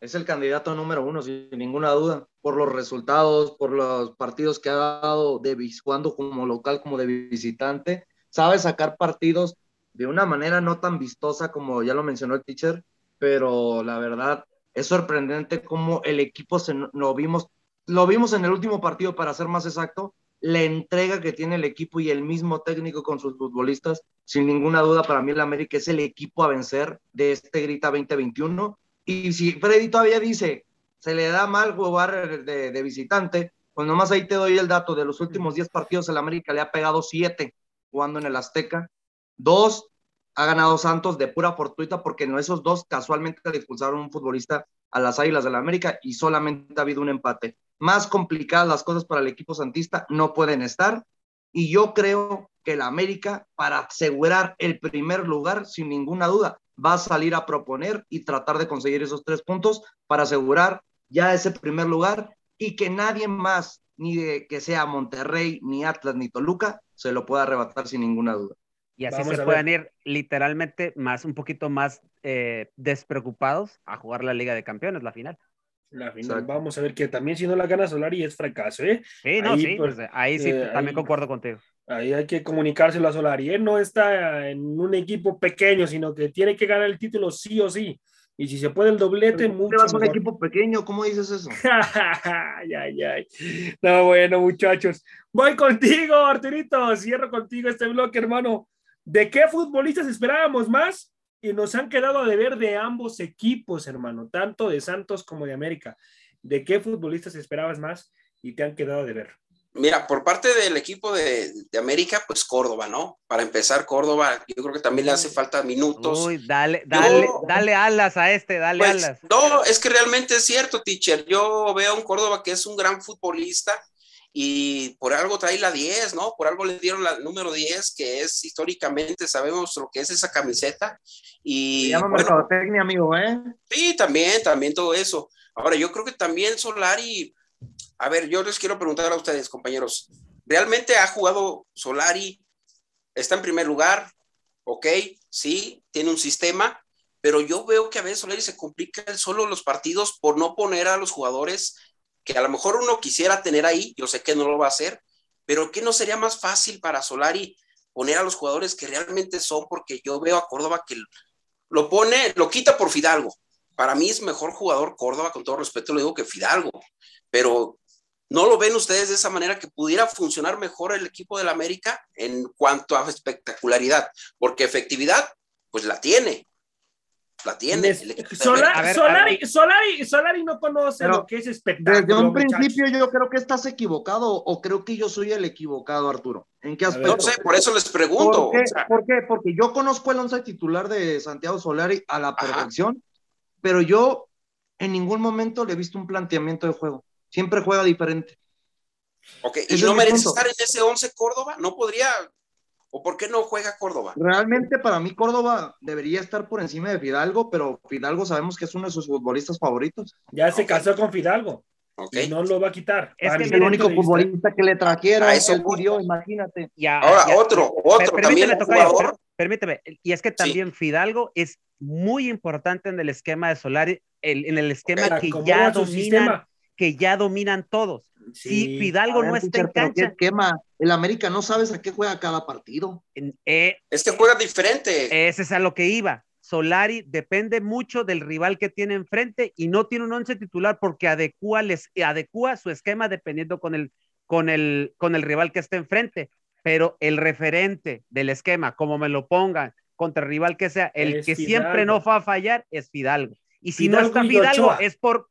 Es el candidato número uno, sin ninguna duda, por los resultados, por los partidos que ha dado de jugando como local, como de visitante. Sabe sacar partidos de una manera no tan vistosa como ya lo mencionó el teacher, pero la verdad es sorprendente cómo el equipo se, lo vimos, lo vimos en el último partido para ser más exacto, la entrega que tiene el equipo y el mismo técnico con sus futbolistas, sin ninguna duda para mí el América es el equipo a vencer de este Grita 2021 y si Freddy todavía dice se le da mal jugar de, de visitante, pues nomás ahí te doy el dato de los últimos 10 partidos el América le ha pegado 7 jugando en el Azteca Dos, ha ganado Santos de pura fortuita porque no esos dos casualmente le expulsaron un futbolista a las Águilas de la América y solamente ha habido un empate. Más complicadas las cosas para el equipo santista no pueden estar y yo creo que la América para asegurar el primer lugar sin ninguna duda va a salir a proponer y tratar de conseguir esos tres puntos para asegurar ya ese primer lugar y que nadie más, ni de que sea Monterrey, ni Atlas, ni Toluca, se lo pueda arrebatar sin ninguna duda. Y así se puedan ir literalmente más, un poquito más eh, despreocupados a jugar la Liga de Campeones, la final. La final, vamos a ver que también si no la gana Solari es fracaso, ¿eh? Sí, no, ahí, sí, pues, pues, ahí sí, eh, también concuerdo contigo. Ahí hay que comunicárselo a Solari. Él no está en un equipo pequeño, sino que tiene que ganar el título sí o sí. Y si se puede el doblete, mucho. vas a un equipo pequeño? ¿Cómo dices eso? ay, ay, ay. No, bueno, muchachos. Voy contigo, Arturito. Cierro contigo este bloque, hermano. ¿De qué futbolistas esperábamos más? Y nos han quedado a deber de ambos equipos, hermano, tanto de Santos como de América. ¿De qué futbolistas esperabas más y te han quedado a deber? Mira, por parte del equipo de, América, pues Córdoba, ¿no? Para empezar, Córdoba, yo creo que también le hace falta minutos. Uy, dale, dale, dale alas a este, dale pues, alas. No, es que realmente es cierto, teacher. Yo veo a un Córdoba que es un gran futbolista, y por algo trae la 10, ¿no? Por algo le dieron la número 10, que es históricamente, sabemos lo que es esa camiseta. Y, Se llama mercadotecnia, amigo, ¿eh? Sí, también, también todo eso. Ahora, yo creo que también Solari, a ver, yo les quiero preguntar a ustedes, compañeros, ¿realmente ha jugado Solari? ¿Está en primer lugar? Ok, sí, tiene un sistema, pero yo veo que a veces Solari se complica solo los partidos por no poner a los jugadores que a lo mejor uno quisiera tener ahí, yo sé que no lo va a hacer, pero que no sería más fácil para Solari poner a los jugadores que realmente son, porque yo veo a Córdoba que lo pone, lo quita por Fidalgo. Para mí es mejor jugador Córdoba, con todo respeto lo digo que Fidalgo, pero ¿no lo ven ustedes de esa manera que pudiera funcionar mejor el equipo del América en cuanto a espectacularidad? Porque efectividad, pues la tiene, la tiene. Solari, Solari, Solari, no conoce lo que es espectáculo. Desde un principio yo creo que estás equivocado o creo que yo soy el equivocado, Arturo. ¿En qué aspecto? No sé, por eso les pregunto. ¿Por qué? Porque yo conozco el once titular de Santiago Solari a la perfección, pero yo en ningún momento le he visto un planteamiento de juego. Siempre juega diferente. Ok, ¿y no merece estar en ese once Córdoba? ¿No podría ¿O por qué no juega Córdoba? Realmente para mí Córdoba debería estar por encima de Fidalgo, pero Fidalgo sabemos que es uno de sus futbolistos favoritos. Ya se casó con Fidalgo. Y no lo va a quitar. Es, que el único futbolista que le trajeron, eso murió, imagínate. Ahora, otro, otro también Permíteme, y es que también Fidalgo es muy importante en el esquema de Solari, en el esquema que ya dominan, que ya dominan todos. Si Fidalgo no está en cancha. esquema? El América no sabes a qué juega cada partido. Eh, es que juega diferente. Ese es a lo que iba. Solari depende mucho del rival que tiene enfrente y no tiene un once titular porque adecua, les, adecua su esquema dependiendo con el, con, el, con el rival que esté enfrente. Pero el referente del esquema, como me lo pongan, contra el rival que sea, el que siempre no va a fallar es Fidalgo. Y si no está Fidalgo, es por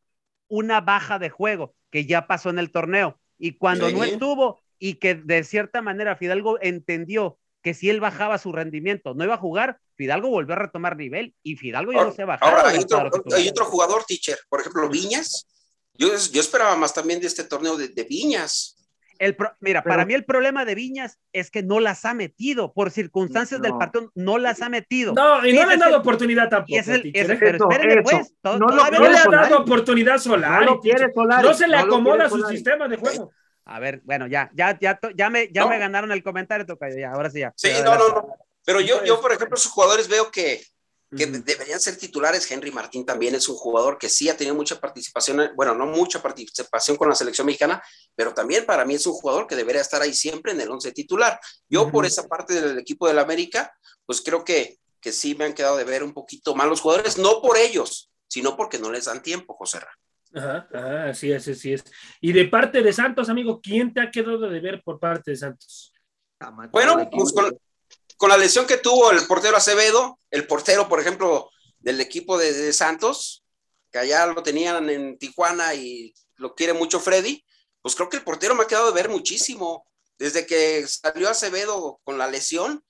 una baja de juego que ya pasó en el torneo. Y cuando no estuvo y que de cierta manera Fidalgo entendió que si él bajaba su rendimiento, no iba a jugar, Fidalgo volvió a retomar nivel y Fidalgo ya no se bajaba. Ahora, hay otro, hay otro, jugador, teacher, por ejemplo, Viñas. Yo, yo esperaba más también de este torneo de, de Viñas. El mira, para mí el problema de Viñas es que no las ha metido, por circunstancias del partido, no las ha metido. No, y no le han dado oportunidad tampoco. Es el, pero espérenme, pues. no, no le ha dado oportunidad Solari. No, quiere Solari, no se le acomoda su sistema de juego. A ver, bueno, ya, ya, ya, ya me, ya me ganaron el comentario, Tocayo, ya, ahora sí ya. Sí, no, no, no. Pero yo, yo, por ejemplo, sus jugadores veo que, que deberían ser titulares. Henry Martín también es un jugador que sí ha tenido mucha participación, bueno, no mucha participación con la selección mexicana, pero también para mí es un jugador que debería estar ahí siempre en el once titular. Yo por esa parte del equipo del América, pues creo que, que sí me han quedado de ver un poquito mal los jugadores, no por ellos, sino porque no les dan tiempo, José Ra. Ajá, ajá, así es, así es. Y de parte de Santos, amigo, ¿quién te ha quedado de ver por parte de Santos? Bueno, pues con, con la lesión que tuvo el portero Acevedo, el portero, por ejemplo, del equipo de, Santos, que allá lo tenían en Tijuana y lo quiere mucho Freddy, pues creo que el portero me ha quedado de ver muchísimo. Desde que salió Acevedo con la lesión,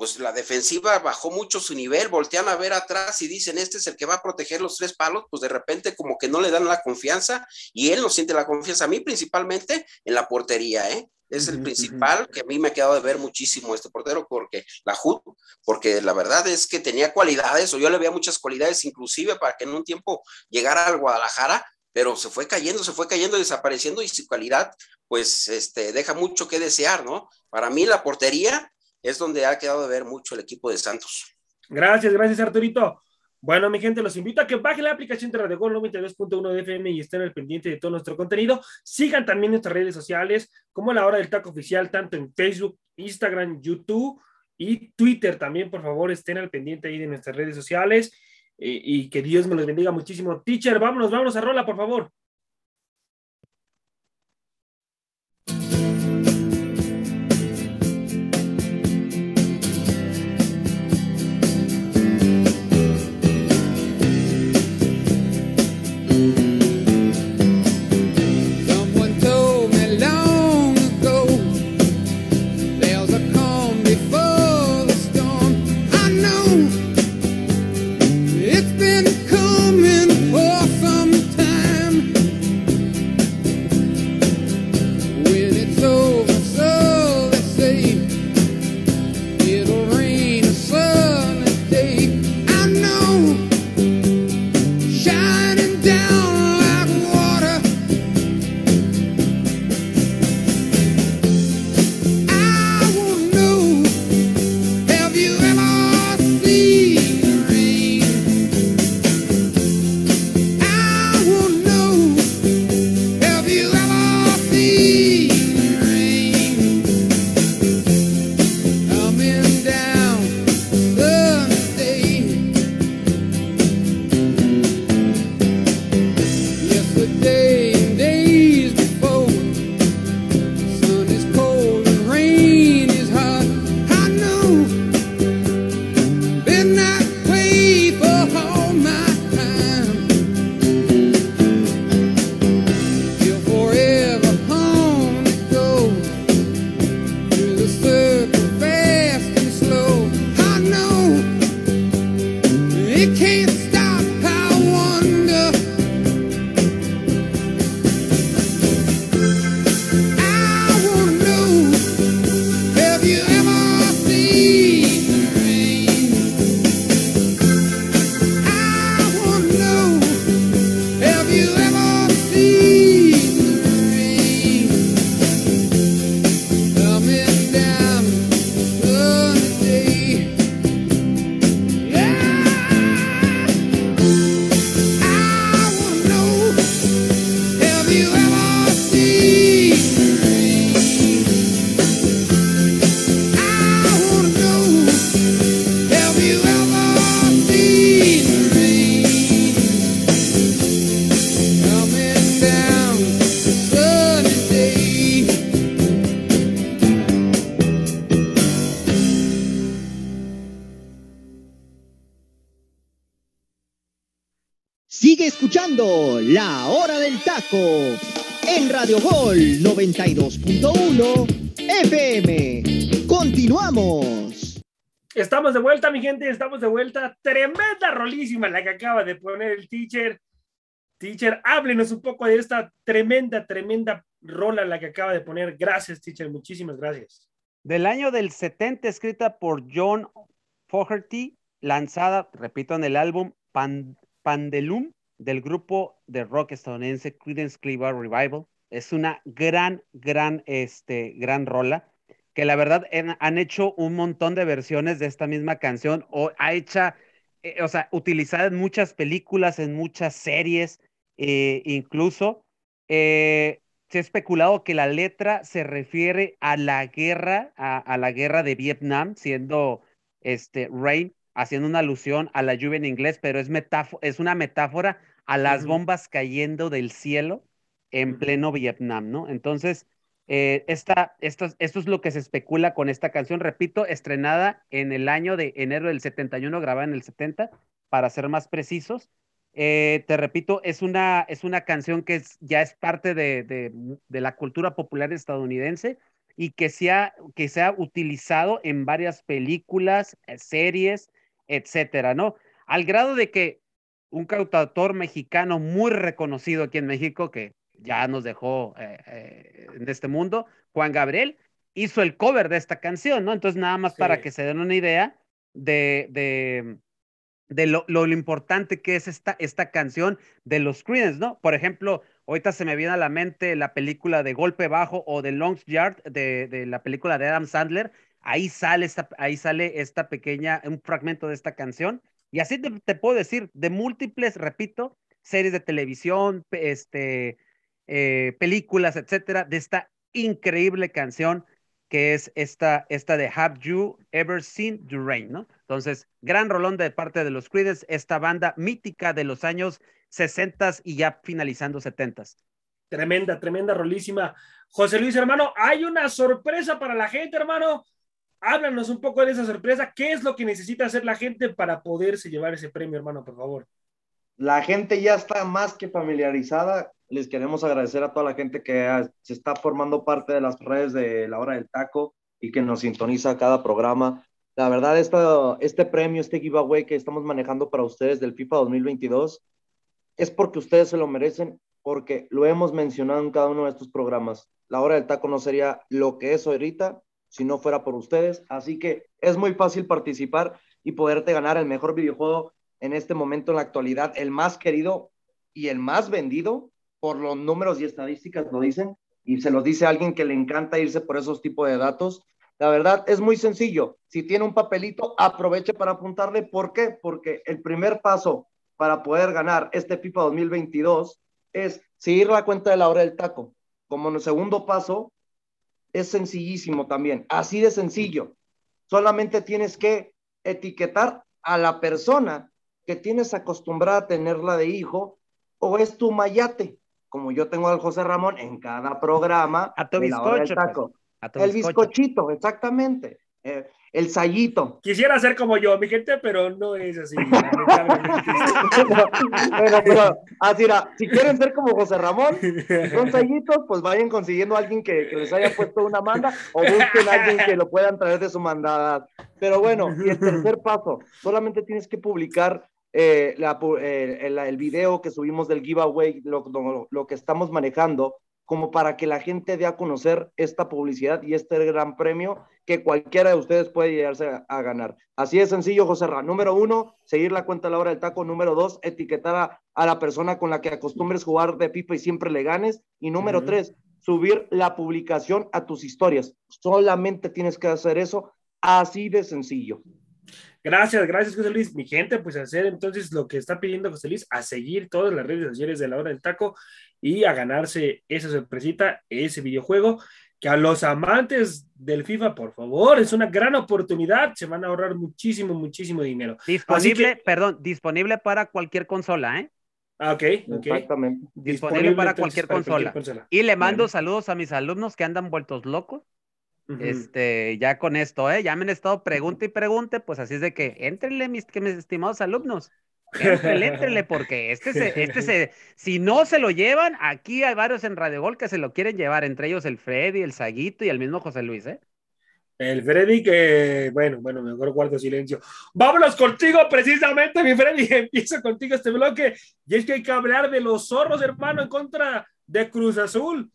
pues la defensiva bajó mucho su nivel, voltean a ver atrás y dicen, este es el que va a proteger los tres palos, pues de repente como que no le dan la confianza y él no siente la confianza, a mí principalmente en la portería, ¿eh? es el principal que a mí me ha quedado de ver muchísimo este portero porque la Jud, porque la verdad es que tenía cualidades o yo le veía muchas cualidades inclusive para que en un tiempo llegara al Guadalajara, pero se fue cayendo, se fue cayendo, desapareciendo y su calidad pues este deja mucho que desear, ¿no? Para mí la portería es donde ha quedado de ver mucho el equipo de Santos. Gracias, gracias Arturito. Bueno, mi gente, los invito a que bajen la aplicación de Radio Gol 92.1 de FM y estén al pendiente de todo nuestro contenido. Sigan también nuestras redes sociales, como la hora del taco oficial, tanto en Facebook, Instagram, YouTube y Twitter. También, por favor, estén al pendiente ahí de nuestras redes sociales y, eh, y que Dios me los bendiga muchísimo. Teacher, vámonos, vámonos a Rola, por favor. La Hora Estamos de vuelta, mi gente, estamos de vuelta. Tremenda rolísima la que acaba de poner el teacher. Teacher, háblenos un poco de esta tremenda, tremenda rola la que acaba de poner. Gracias, teacher, muchísimas gracias. Del año del 70, escrita por John Fogerty, lanzada, repito, en el álbum Pandelum del grupo de rock estadounidense Creedence Clearwater Revival. Es una gran, gran, este, gran rola que la verdad han hecho un montón de versiones de esta misma canción o ha hecha, eh, o sea, utilizada en muchas películas, en muchas series, eh, incluso. Eh, se ha especulado que la letra se refiere a la guerra, a, la guerra de Vietnam, siendo este Rain haciendo una alusión a la lluvia en inglés, pero es, es una metáfora a las bombas cayendo del cielo en pleno Vietnam, ¿no? Entonces, eh, esta, esto, esto es lo que se especula con esta canción, repito, estrenada en el año de enero del 71, grabada en el 70, para ser más precisos. Eh, te repito, es una, es una canción que ya es parte de, de, la cultura popular estadounidense y que se, ha, que se ha utilizado en varias películas, eh, series, etcétera, ¿no? Al grado de que un cantautor mexicano muy reconocido aquí en México, que ya nos dejó eh, eh, en este mundo, Juan Gabriel, hizo el cover de esta canción, ¿no? Entonces, nada más para que se den una idea de, de, de lo, lo, importante que es esta, esta canción de los Creedence, ¿no? Por ejemplo, ahorita se me viene a la mente la película de Golpe Bajo o de Long Yard, de, de la película de Adam Sandler, ahí sale esta, ahí sale esta pequeña, un fragmento de esta canción, y así te, puedo decir, de múltiples, repito, series de televisión, este, eh, películas, etcétera, de esta increíble canción que es esta, esta de Have You Ever Seen the Rain, ¿no? Entonces, gran rolón de parte de los Creedence, esta banda mítica de los años 60 y ya finalizando 70 Tremenda, tremenda rolísima. José Luis, hermano, hay una sorpresa para la gente, hermano háblanos un poco de esa sorpresa. ¿Qué es lo que necesita hacer la gente para poderse llevar ese premio, hermano, por favor? La gente ya está más que familiarizada. Les queremos agradecer a toda la gente que se está formando parte de las redes de la hora del taco y que nos sintoniza cada programa. La verdad, esta, este premio, este giveaway que estamos manejando para ustedes del FIFA 2022, es porque ustedes se lo merecen, porque lo hemos mencionado en cada uno de estos programas. La hora del taco no sería lo que es ahorita si no fuera por ustedes. Así que es muy fácil participar y poderte ganar el mejor videojuego en este momento en la actualidad, el más querido y el más vendido por los números y estadísticas lo dicen y se los dice alguien que le encanta irse por esos tipos de datos. La verdad es muy sencillo. Si tiene un papelito, aproveche para apuntarle. ¿Por qué? Porque el primer paso para poder ganar este FIFA 2022 es seguir la cuenta de la hora del taco. Como segundo paso, es sencillísimo también, así de sencillo. Solamente tienes que etiquetar a la persona que tienes acostumbrada a tenerla de hijo o es tu mayate, como yo tengo al José Ramón en cada programa. A tu bizcocho. Pues. el bizcochito, exactamente. Eh, el sayito. Quisiera ser como yo, mi gente, pero no es así. bueno, pero así era, si quieren ser como José Ramón, son sayitos, pues vayan consiguiendo a alguien que, les haya puesto una manda o busquen a alguien que lo puedan traer de su mandada. Pero bueno, y el tercer paso, solamente tienes que publicar eh, eh, el, el, video que subimos del giveaway, lo, lo que estamos manejando, como para que la gente dé a conocer esta publicidad y este gran premio que cualquiera de ustedes puede llegarse a, ganar. Así de sencillo, José Ra. Número uno, seguir la cuenta a la hora del taco. Número dos, etiquetar a, la persona con la que acostumbres jugar de pipa y siempre le ganes. Y número tres, subir la publicación a tus historias. Solamente tienes que hacer eso así de sencillo. Gracias, gracias José Luis. Mi gente, pues hacer entonces lo que está pidiendo José Luis, a seguir todas las redes sociales de la hora del taco y a ganarse esa sorpresita, ese videojuego, que a los amantes del FIFA, por favor, es una gran oportunidad, se van a ahorrar muchísimo, muchísimo dinero. Disponible, perdón, disponible para cualquier consola, ¿eh? Ah, ok, Exactamente. Disponible, para, cualquier, consola. Y le mando saludos a mis alumnos que andan vueltos locos. Este, ya con esto, ¿eh? Ya me han estado pregunte y pregunte, pues así es de que, entrenle, mis, mis estimados alumnos. Éntrele, porque este se, este se, si no se lo llevan, aquí hay varios en Radio Gol que se lo quieren llevar, entre ellos el Freddy, el Saguito y el mismo José Luis, ¿eh? El Freddy que, bueno, bueno, mejor guardo silencio. Vámonos contigo precisamente, mi Freddy. Empiezo contigo este bloque. Y es que hay que hablar de los zorros, hermano, en contra de Cruz Azul.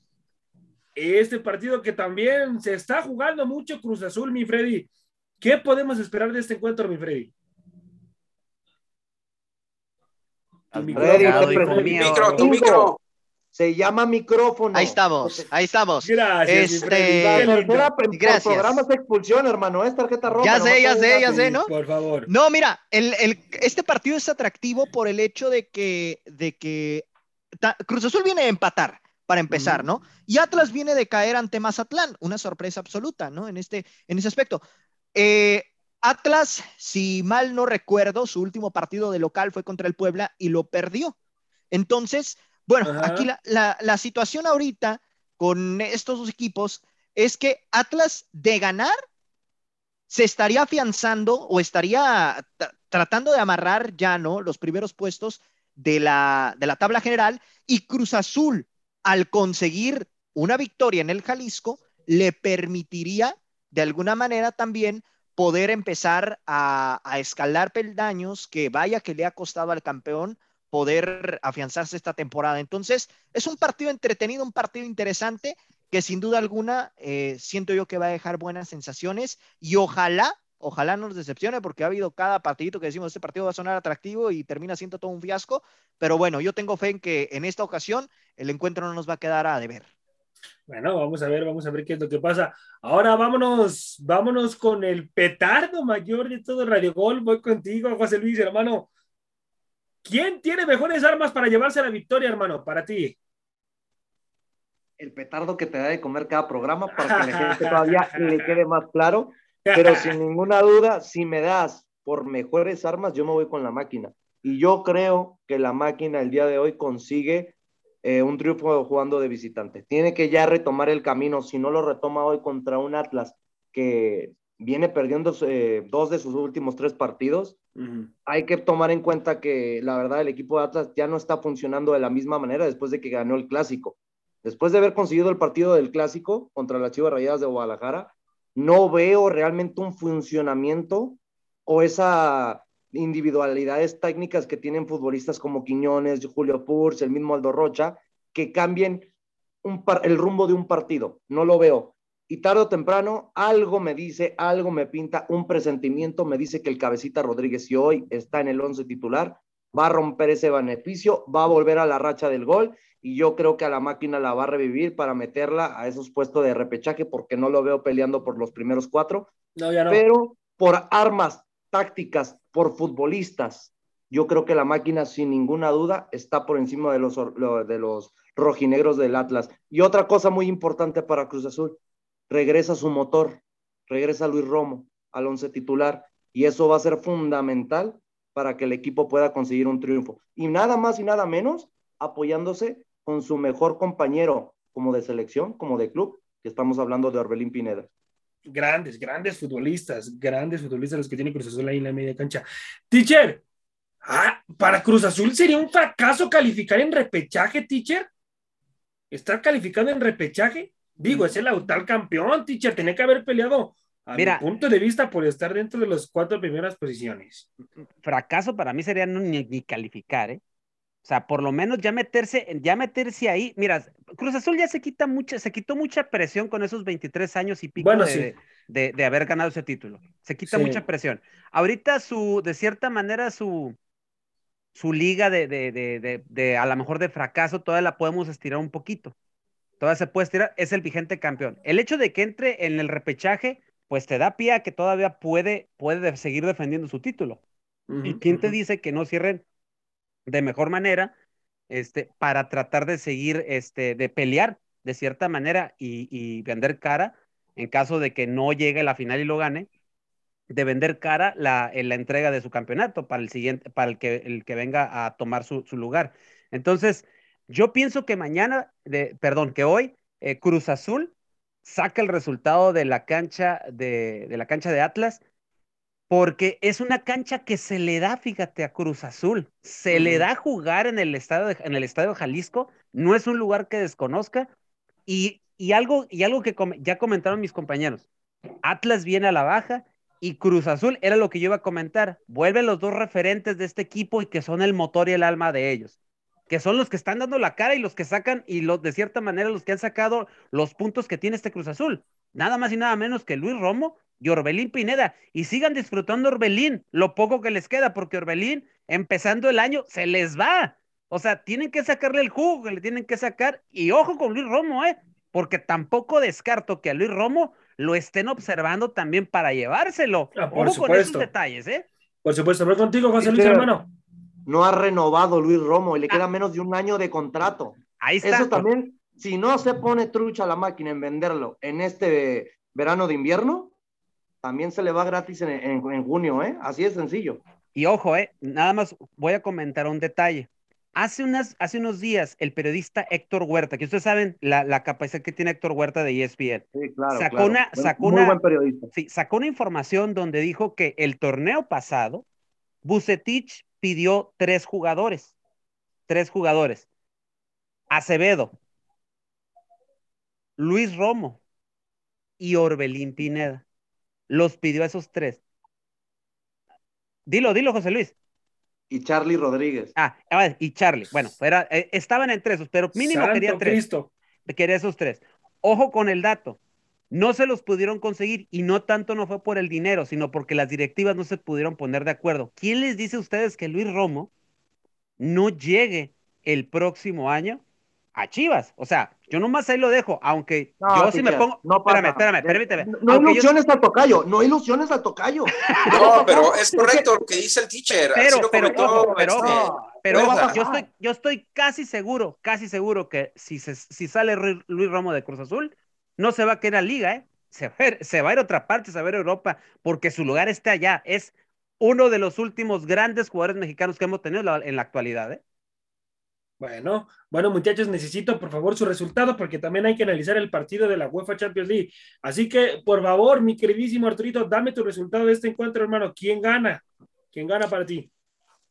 Este partido que también se está jugando mucho Cruz Azul, mi Freddy. ¿Qué podemos esperar de este encuentro, mi Freddy? Tu micro, tu micro. Se llama micrófono. Ahí estamos, ahí estamos. Gracias. Este, Gracias. programa es expulsión, hermano, es tarjeta roja. Ya sé, ya sé, ya sé, ¿no? Por favor. No, mira, el, el, este partido es atractivo por el hecho de que, de que Cruz Azul viene a empatar para empezar, ¿no? Y Atlas viene de caer ante Mazatlán, una sorpresa absoluta, ¿no? En, este, en ese aspecto. Eh, Atlas, si mal no recuerdo, su último partido de local fue contra el Puebla y lo perdió. Entonces, bueno, aquí la, situación ahorita con estos dos equipos es que Atlas de ganar se estaría afianzando o estaría tratando de amarrar ya, ¿no? Los primeros puestos de la, de la tabla general y Cruz Azul, al conseguir una victoria en el Jalisco, le permitiría de alguna manera también poder empezar a, escalar peldaños que vaya que le ha costado al campeón poder afianzarse esta temporada. Entonces, es un partido entretenido, un partido interesante que sin duda alguna eh, siento yo que va a dejar buenas sensaciones y ojalá, ojalá no nos decepcione porque ha habido cada partidito que decimos, este partido va a sonar atractivo y termina siendo todo un fiasco, pero bueno, yo tengo fe en que en esta ocasión el encuentro no nos va a quedar a deber. Bueno, vamos a ver, vamos a ver qué es lo que pasa. Ahora vámonos, vámonos con el petardo mayor de todo Radio Gol. Voy contigo, José Luis, hermano. ¿Quién tiene mejores armas para llevarse a la victoria, hermano? Para ti. El petardo que te da de comer cada programa para que la gente todavía le quede más claro. Pero sin ninguna duda, si me das por mejores armas, yo me voy con la máquina. Y yo creo que la máquina el día de hoy consigue eh, un triunfo jugando de visitante. Tiene que ya retomar el camino. Si no lo retoma hoy contra un Atlas que viene perdiendo eh, dos de sus últimos tres partidos. Hay que tomar en cuenta que la verdad el equipo de Atlas ya no está funcionando de la misma manera después de que ganó el clásico. Después de haber conseguido el partido del clásico contra las Chivas Rayadas de Guadalajara, no veo realmente un funcionamiento o esa individualidades técnicas que tienen futbolistas como Quiñones, Julio Purs, el mismo Aldo Rocha, que cambien el rumbo de un partido. No lo veo y tarde o temprano algo me dice, algo me pinta, un presentimiento me dice que el cabecita Rodríguez, si hoy está en el 11 titular, va a romper ese beneficio, va a volver a la racha del gol y yo creo que a la máquina la va a revivir para meterla a esos puestos de repechaje porque no lo veo peleando por los primeros cuatro. No, ya no. Pero por armas tácticas, por futbolistas, yo creo que la máquina sin ninguna duda está por encima de los, de los rojinegros del Atlas. Y otra cosa muy importante para Cruz Azul, regresa su motor, regresa Luis Romo al once titular y eso va a ser fundamental para que el equipo pueda conseguir un triunfo. Y nada más y nada menos apoyándose con su mejor compañero como de selección, como de club, que estamos hablando de Orbelín Pineda. Grandes, grandes futbolistas, grandes futbolistas los que tiene Cruz Azul ahí en la media cancha. Teacher, ah, para Cruz Azul sería un fracaso calificar en repechaje, teacher. ¿Está calificando en repechaje? Digo, es el actual campeón, teacher. Tenía que haber peleado a mi punto de vista por estar dentro de las cuatro primeras posiciones. Fracaso para mí sería no ni, calificar, ¿eh? O sea, por lo menos ya meterse, ya meterse ahí. Mira, Cruz Azul ya se quita mucha, se quitó mucha presión con esos 23 años y pico de, de, haber ganado ese título. Se quita mucha presión. Ahorita su, de cierta manera, su, su liga de, de, de, a lo mejor de fracaso, todavía la podemos estirar un poquito todavía se puede estirar, es el vigente campeón. El hecho de que entre en el repechaje, pues te da pie a que todavía puede, puede seguir defendiendo su título. ¿Y quién te dice que no cierren de mejor manera este, para tratar de seguir, este, de pelear de cierta manera y, vender cara en caso de que no llegue a la final y lo gane? de vender cara la, en la entrega de su campeonato para el siguiente, para el que, el que venga a tomar su, su lugar. Entonces, yo pienso que mañana, de, perdón, que hoy eh, Cruz Azul saca el resultado de la cancha de, la cancha de Atlas porque es una cancha que se le da, fíjate, a Cruz Azul. Se le da jugar en el, estadio en el estadio Jalisco. No es un lugar que desconozca. Y, algo, y algo que ya comentaron mis compañeros. Atlas viene a la baja y Cruz Azul era lo que yo iba a comentar. Vuelven los dos referentes de este equipo y que son el motor y el alma de ellos. Que son los que están dando la cara y los que sacan, y los, de cierta manera, los que han sacado los puntos que tiene este Cruz Azul. Nada más y nada menos que Luis Romo y Orbelín Pineda. Y sigan disfrutando Orbelín, lo poco que les queda, porque Orbelín, empezando el año, se les va. O sea, tienen que sacarle el jugo que le tienen que sacar. Y ojo con Luis Romo, ¿eh? Porque tampoco descarto que a Luis Romo lo estén observando también para llevárselo. Ah, por ojo con esos detalles, ¿eh? Por supuesto, voy contigo, José Luis, hermano. No ha renovado Luis Romo y le queda ah. menos de un año de contrato. Ahí está. Eso también, si no se pone trucha la máquina en venderlo en este verano de invierno, también se le va gratis en, junio, ¿eh? Así es sencillo. Y ojo, ¿eh? Nada más voy a comentar un detalle. Hace, unas, hace unos días, el periodista Héctor Huerta, que ustedes saben la, capacidad que tiene Héctor Huerta de ESPN, sí, claro, sacó, Una, sacó, muy buen periodista. Sí, sacó una información donde dijo que el torneo pasado, Bucetich pidió tres jugadores. Tres jugadores. Acevedo, Luis Romo y Orbelín Pineda los pidió a esos tres. Dilo, dilo, José Luis. Y Charlie Rodríguez. Ah, y Charlie. Bueno, era, eh, estaban entre esos, pero mínimo quería tres. Cristo. Quería esos tres. Ojo con el dato. No se los pudieron conseguir y no tanto no fue por el dinero, sino porque las directivas no se pudieron poner de acuerdo. ¿Quién les dice a ustedes que Luis Romo no llegue el próximo año a Chivas. O sea, yo nomás ahí lo dejo, aunque yo sí me pongo. No espérame, espérame, permíteme. No, ilusiones al tocayo, no ilusiones al tocayo. No, pero es correcto lo que dice el teacher. Pero, pero, pero, pero yo, estoy, yo estoy casi seguro, casi seguro que si, se, si sale Luis Romo de Cruz Azul, no se va a quedar a Liga, ¿eh? Se va, a ir, se va a ir a otra parte, se va a ir a Europa, porque su lugar está allá. Es uno de los últimos grandes jugadores mexicanos que hemos tenido en la actualidad, ¿eh? Bueno, bueno, muchachos, necesito por favor su resultado porque también hay que analizar el partido de la UEFA Champions League. Así que, por favor, mi queridísimo Arturito, dame tu resultado de este encuentro, hermano. ¿Quién gana? ¿Quién gana para ti?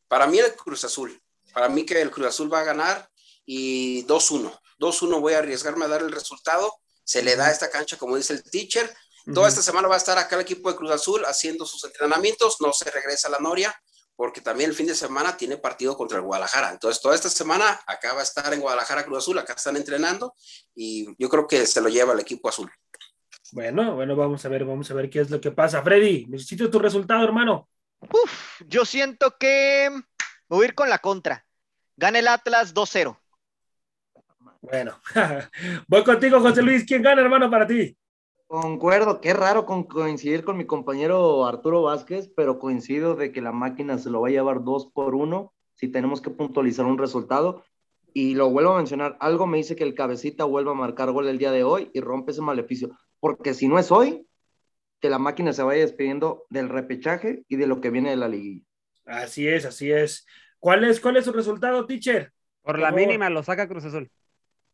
Para mí el Cruz Azul. Para mí que el Cruz Azul va a ganar y 2-1. 2-1 voy a arriesgarme a dar el resultado. Se le da esta cancha, como dice el teacher. Toda esta semana va a estar acá el equipo de Cruz Azul haciendo sus entrenamientos. No se regresa a la Noria porque también el fin de semana tiene partido contra el Guadalajara. Entonces, toda esta semana acá va a estar en Guadalajara Cruz Azul, acá están entrenando y yo creo que se lo lleva el equipo azul. Bueno, bueno, vamos a ver, vamos a ver qué es lo que pasa. Freddy, necesito tu resultado, hermano. Uf, yo siento que voy a ir con la contra. Gana el Atlas 2-0. Bueno, voy contigo, José Luis. ¿Quién gana, hermano, para ti? Concuerdo, qué raro coincidir con mi compañero Arturo Vázquez, pero coincido de que la máquina se lo va a llevar dos por uno si tenemos que puntualizar un resultado. Y lo vuelvo a mencionar, algo me dice que el cabecita vuelva a marcar gol el día de hoy y rompe ese maleficio, porque si no es hoy, que la máquina se vaya despidiendo del repechaje y de lo que viene de la liguilla. Así es, así es. ¿Cuál es, cuál es su resultado, teacher? Por, la mínima lo saca Cruz Azul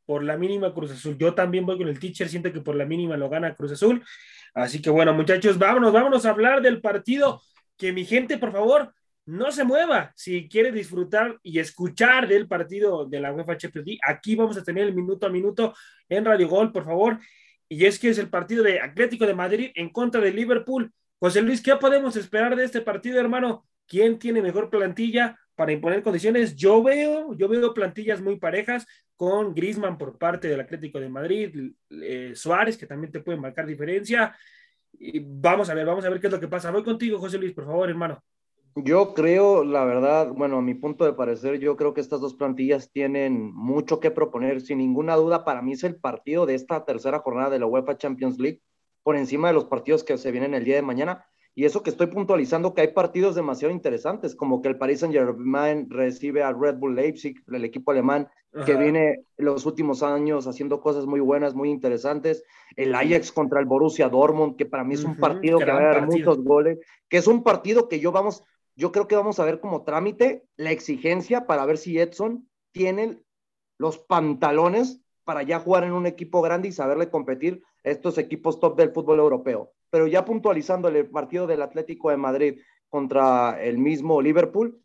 por la mínima Cruz Azul. Yo también voy con el teacher, siento que por la mínima lo gana Cruz Azul. Así que bueno, muchachos, vámonos, vámonos a hablar del partido. Que mi gente, por favor, no se mueva. Si quiere disfrutar y escuchar del partido de la UEFA Champions League, aquí vamos a tener el minuto a minuto en Radio Gol, por favor. Y es que es el partido de Atlético de Madrid en contra de Liverpool. José Luis, ¿qué podemos esperar de este partido, hermano? ¿Quién tiene mejor plantilla? Para imponer condiciones. Yo veo, yo veo plantillas muy parejas con Grisman por parte del Atlético de Madrid, eh, Suárez, que también te puede marcar diferencia. Y vamos a ver, vamos a ver qué es lo que pasa. Voy contigo, José Luis, por favor, hermano. Yo creo, la verdad, bueno, a mi punto de parecer, yo creo que estas dos plantillas tienen mucho que proponer. Sin ninguna duda, para mí es el partido de esta tercera jornada de la UEFA Champions League, por encima de los partidos que se vienen el día de mañana. Y eso que estoy puntualizando que hay partidos demasiado interesantes, como que el Paris Saint Germain recibe al Red Bull Leipzig, el equipo alemán, que viene los últimos años haciendo cosas muy buenas, muy interesantes. El Ajax contra el Borussia Dortmund, que para mí es un partido que va a dar muchos goles, que es un partido que yo vamos, yo creo que vamos a ver como trámite la exigencia para ver si Edson tiene los pantalones para ya jugar en un equipo grande y saberle competir a estos equipos top del fútbol europeo pero ya puntualizando el partido del Atlético de Madrid contra el mismo Liverpool,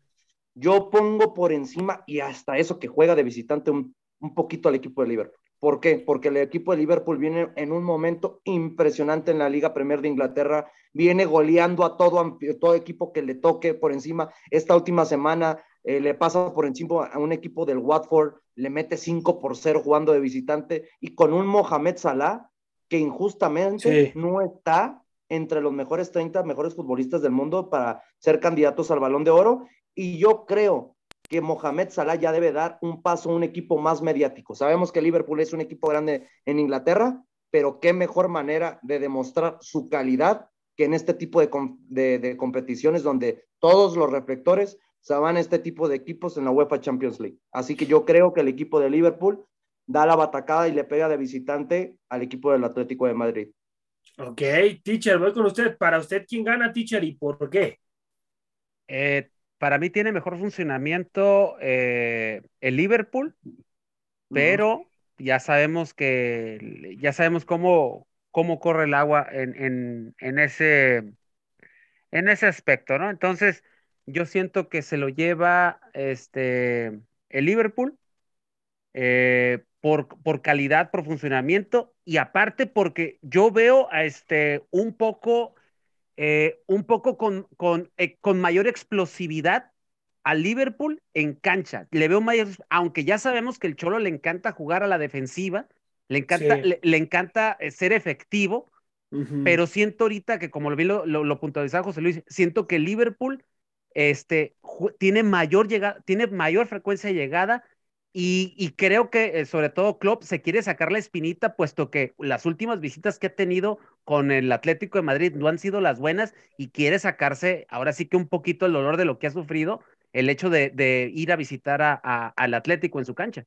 yo pongo por encima y hasta eso que juega de visitante un, un poquito al equipo de Liverpool. ¿Por qué? Porque el equipo de Liverpool viene en un momento impresionante en la Liga Premier de Inglaterra, viene goleando a todo, todo equipo que le toque por encima. Esta última semana eh, le pasa por encima a un equipo del Watford, le mete 5 por 0 jugando de visitante y con un Mohamed Salah que injustamente no está entre los mejores 30 mejores futbolistas del mundo para ser candidatos al balón de oro. Y yo creo que Mohamed Salah ya debe dar un paso a un equipo más mediático. Sabemos que Liverpool es un equipo grande en Inglaterra, pero qué mejor manera de demostrar su calidad que en este tipo de, de, competiciones donde todos los reflectores se van a este tipo de equipos en la UEFA Champions League. Así que yo creo que el equipo de Liverpool da la batacada y le pega de visitante al equipo del Atlético de Madrid. Ok, teacher, voy con usted. Para usted, ¿quién gana, teacher, y por qué? Eh, para mí tiene mejor funcionamiento eh, el Liverpool, pero ya sabemos que ya sabemos cómo, cómo corre el agua en, ese, en ese aspecto, ¿no? Entonces, yo siento que se lo lleva este, el Liverpool eh, por, por, calidad, por funcionamiento y aparte porque yo veo a este, un poco eh, un poco con, con, eh, con, mayor explosividad a Liverpool en cancha. Le veo mayor, aunque ya sabemos que el Cholo le encanta jugar a la defensiva, le encanta, le, encanta eh, ser efectivo, pero siento ahorita que, como lo vi, lo, lo, puntualizaba José Luis, siento que Liverpool este, tiene, mayor llegada, tiene mayor frecuencia de llegada y, creo que sobre todo Klopp se quiere sacar la espinita, puesto que las últimas visitas que ha tenido con el Atlético de Madrid no han sido las buenas y quiere sacarse ahora sí que un poquito el dolor de lo que ha sufrido el hecho de, ir a visitar a, al Atlético en su cancha.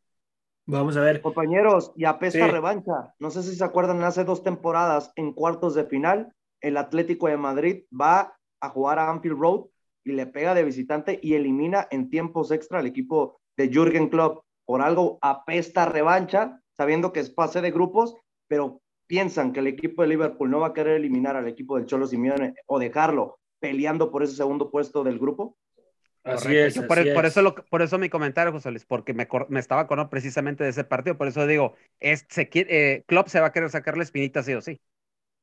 Vamos a ver. Compañeros, y apesta revancha. No sé si se acuerdan, hace dos temporadas en cuartos de final, el Atlético de Madrid va a jugar a Anfield Road y le pega de visitante y elimina en tiempos extra al equipo de Jürgen Klopp por algo apesta revancha, sabiendo que es pase de grupos, pero piensan que el equipo de Liverpool no va a querer eliminar al equipo del Cholo Simeone o dejarlo peleando por ese segundo puesto del grupo. Así es, por, eso por eso mi comentario, José Luis, porque me, me estaba con precisamente de ese partido, por eso digo, es, se, eh, Klopp se va a querer sacar la espinita sí o sí.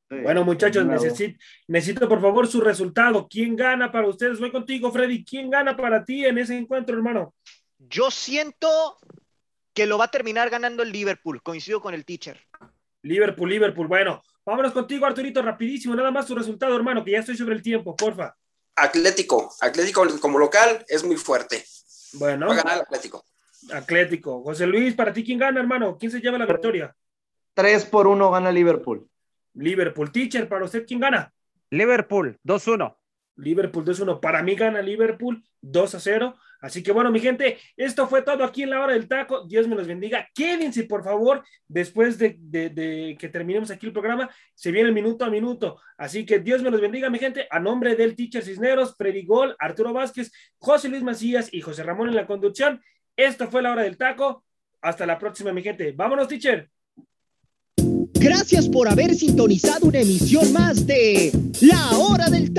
bueno, muchachos, necesito, necesito por favor su resultado. ¿Quién gana para ustedes? Voy contigo, Freddy. ¿Quién gana para ti en ese encuentro, hermano? Yo siento que lo va a terminar ganando el Liverpool. Coincido con el teacher. Liverpool, Liverpool. Bueno, vámonos contigo, Arturito, rapidísimo. Nada más tu resultado, hermano, que ya estoy sobre el tiempo, porfa. Atlético. Atlético como local es muy fuerte. Bueno. Va a ganar el Atlético. Atlético. José Luis, ¿para ti quién gana, hermano? ¿Quién se lleva la victoria? 3 por 1 gana Liverpool. Liverpool. Teacher, ¿para usted quién gana? Liverpool, 2-1. Liverpool 2-1. Para mí gana Liverpool 2 0. Así que bueno, mi gente, esto fue todo aquí en la hora del taco. Dios me los bendiga. Quédense, por favor, después de, que terminemos aquí el programa. Se viene el minuto a minuto. Así que Dios me los bendiga, mi gente. A nombre del teacher Cisneros, Predigol, Arturo Vázquez, José Luis Macías y José Ramón en la conducción. Esto fue la hora del taco. Hasta la próxima, mi gente. Vámonos, teacher. Gracias por haber sintonizado una emisión más de La Hora del Taco.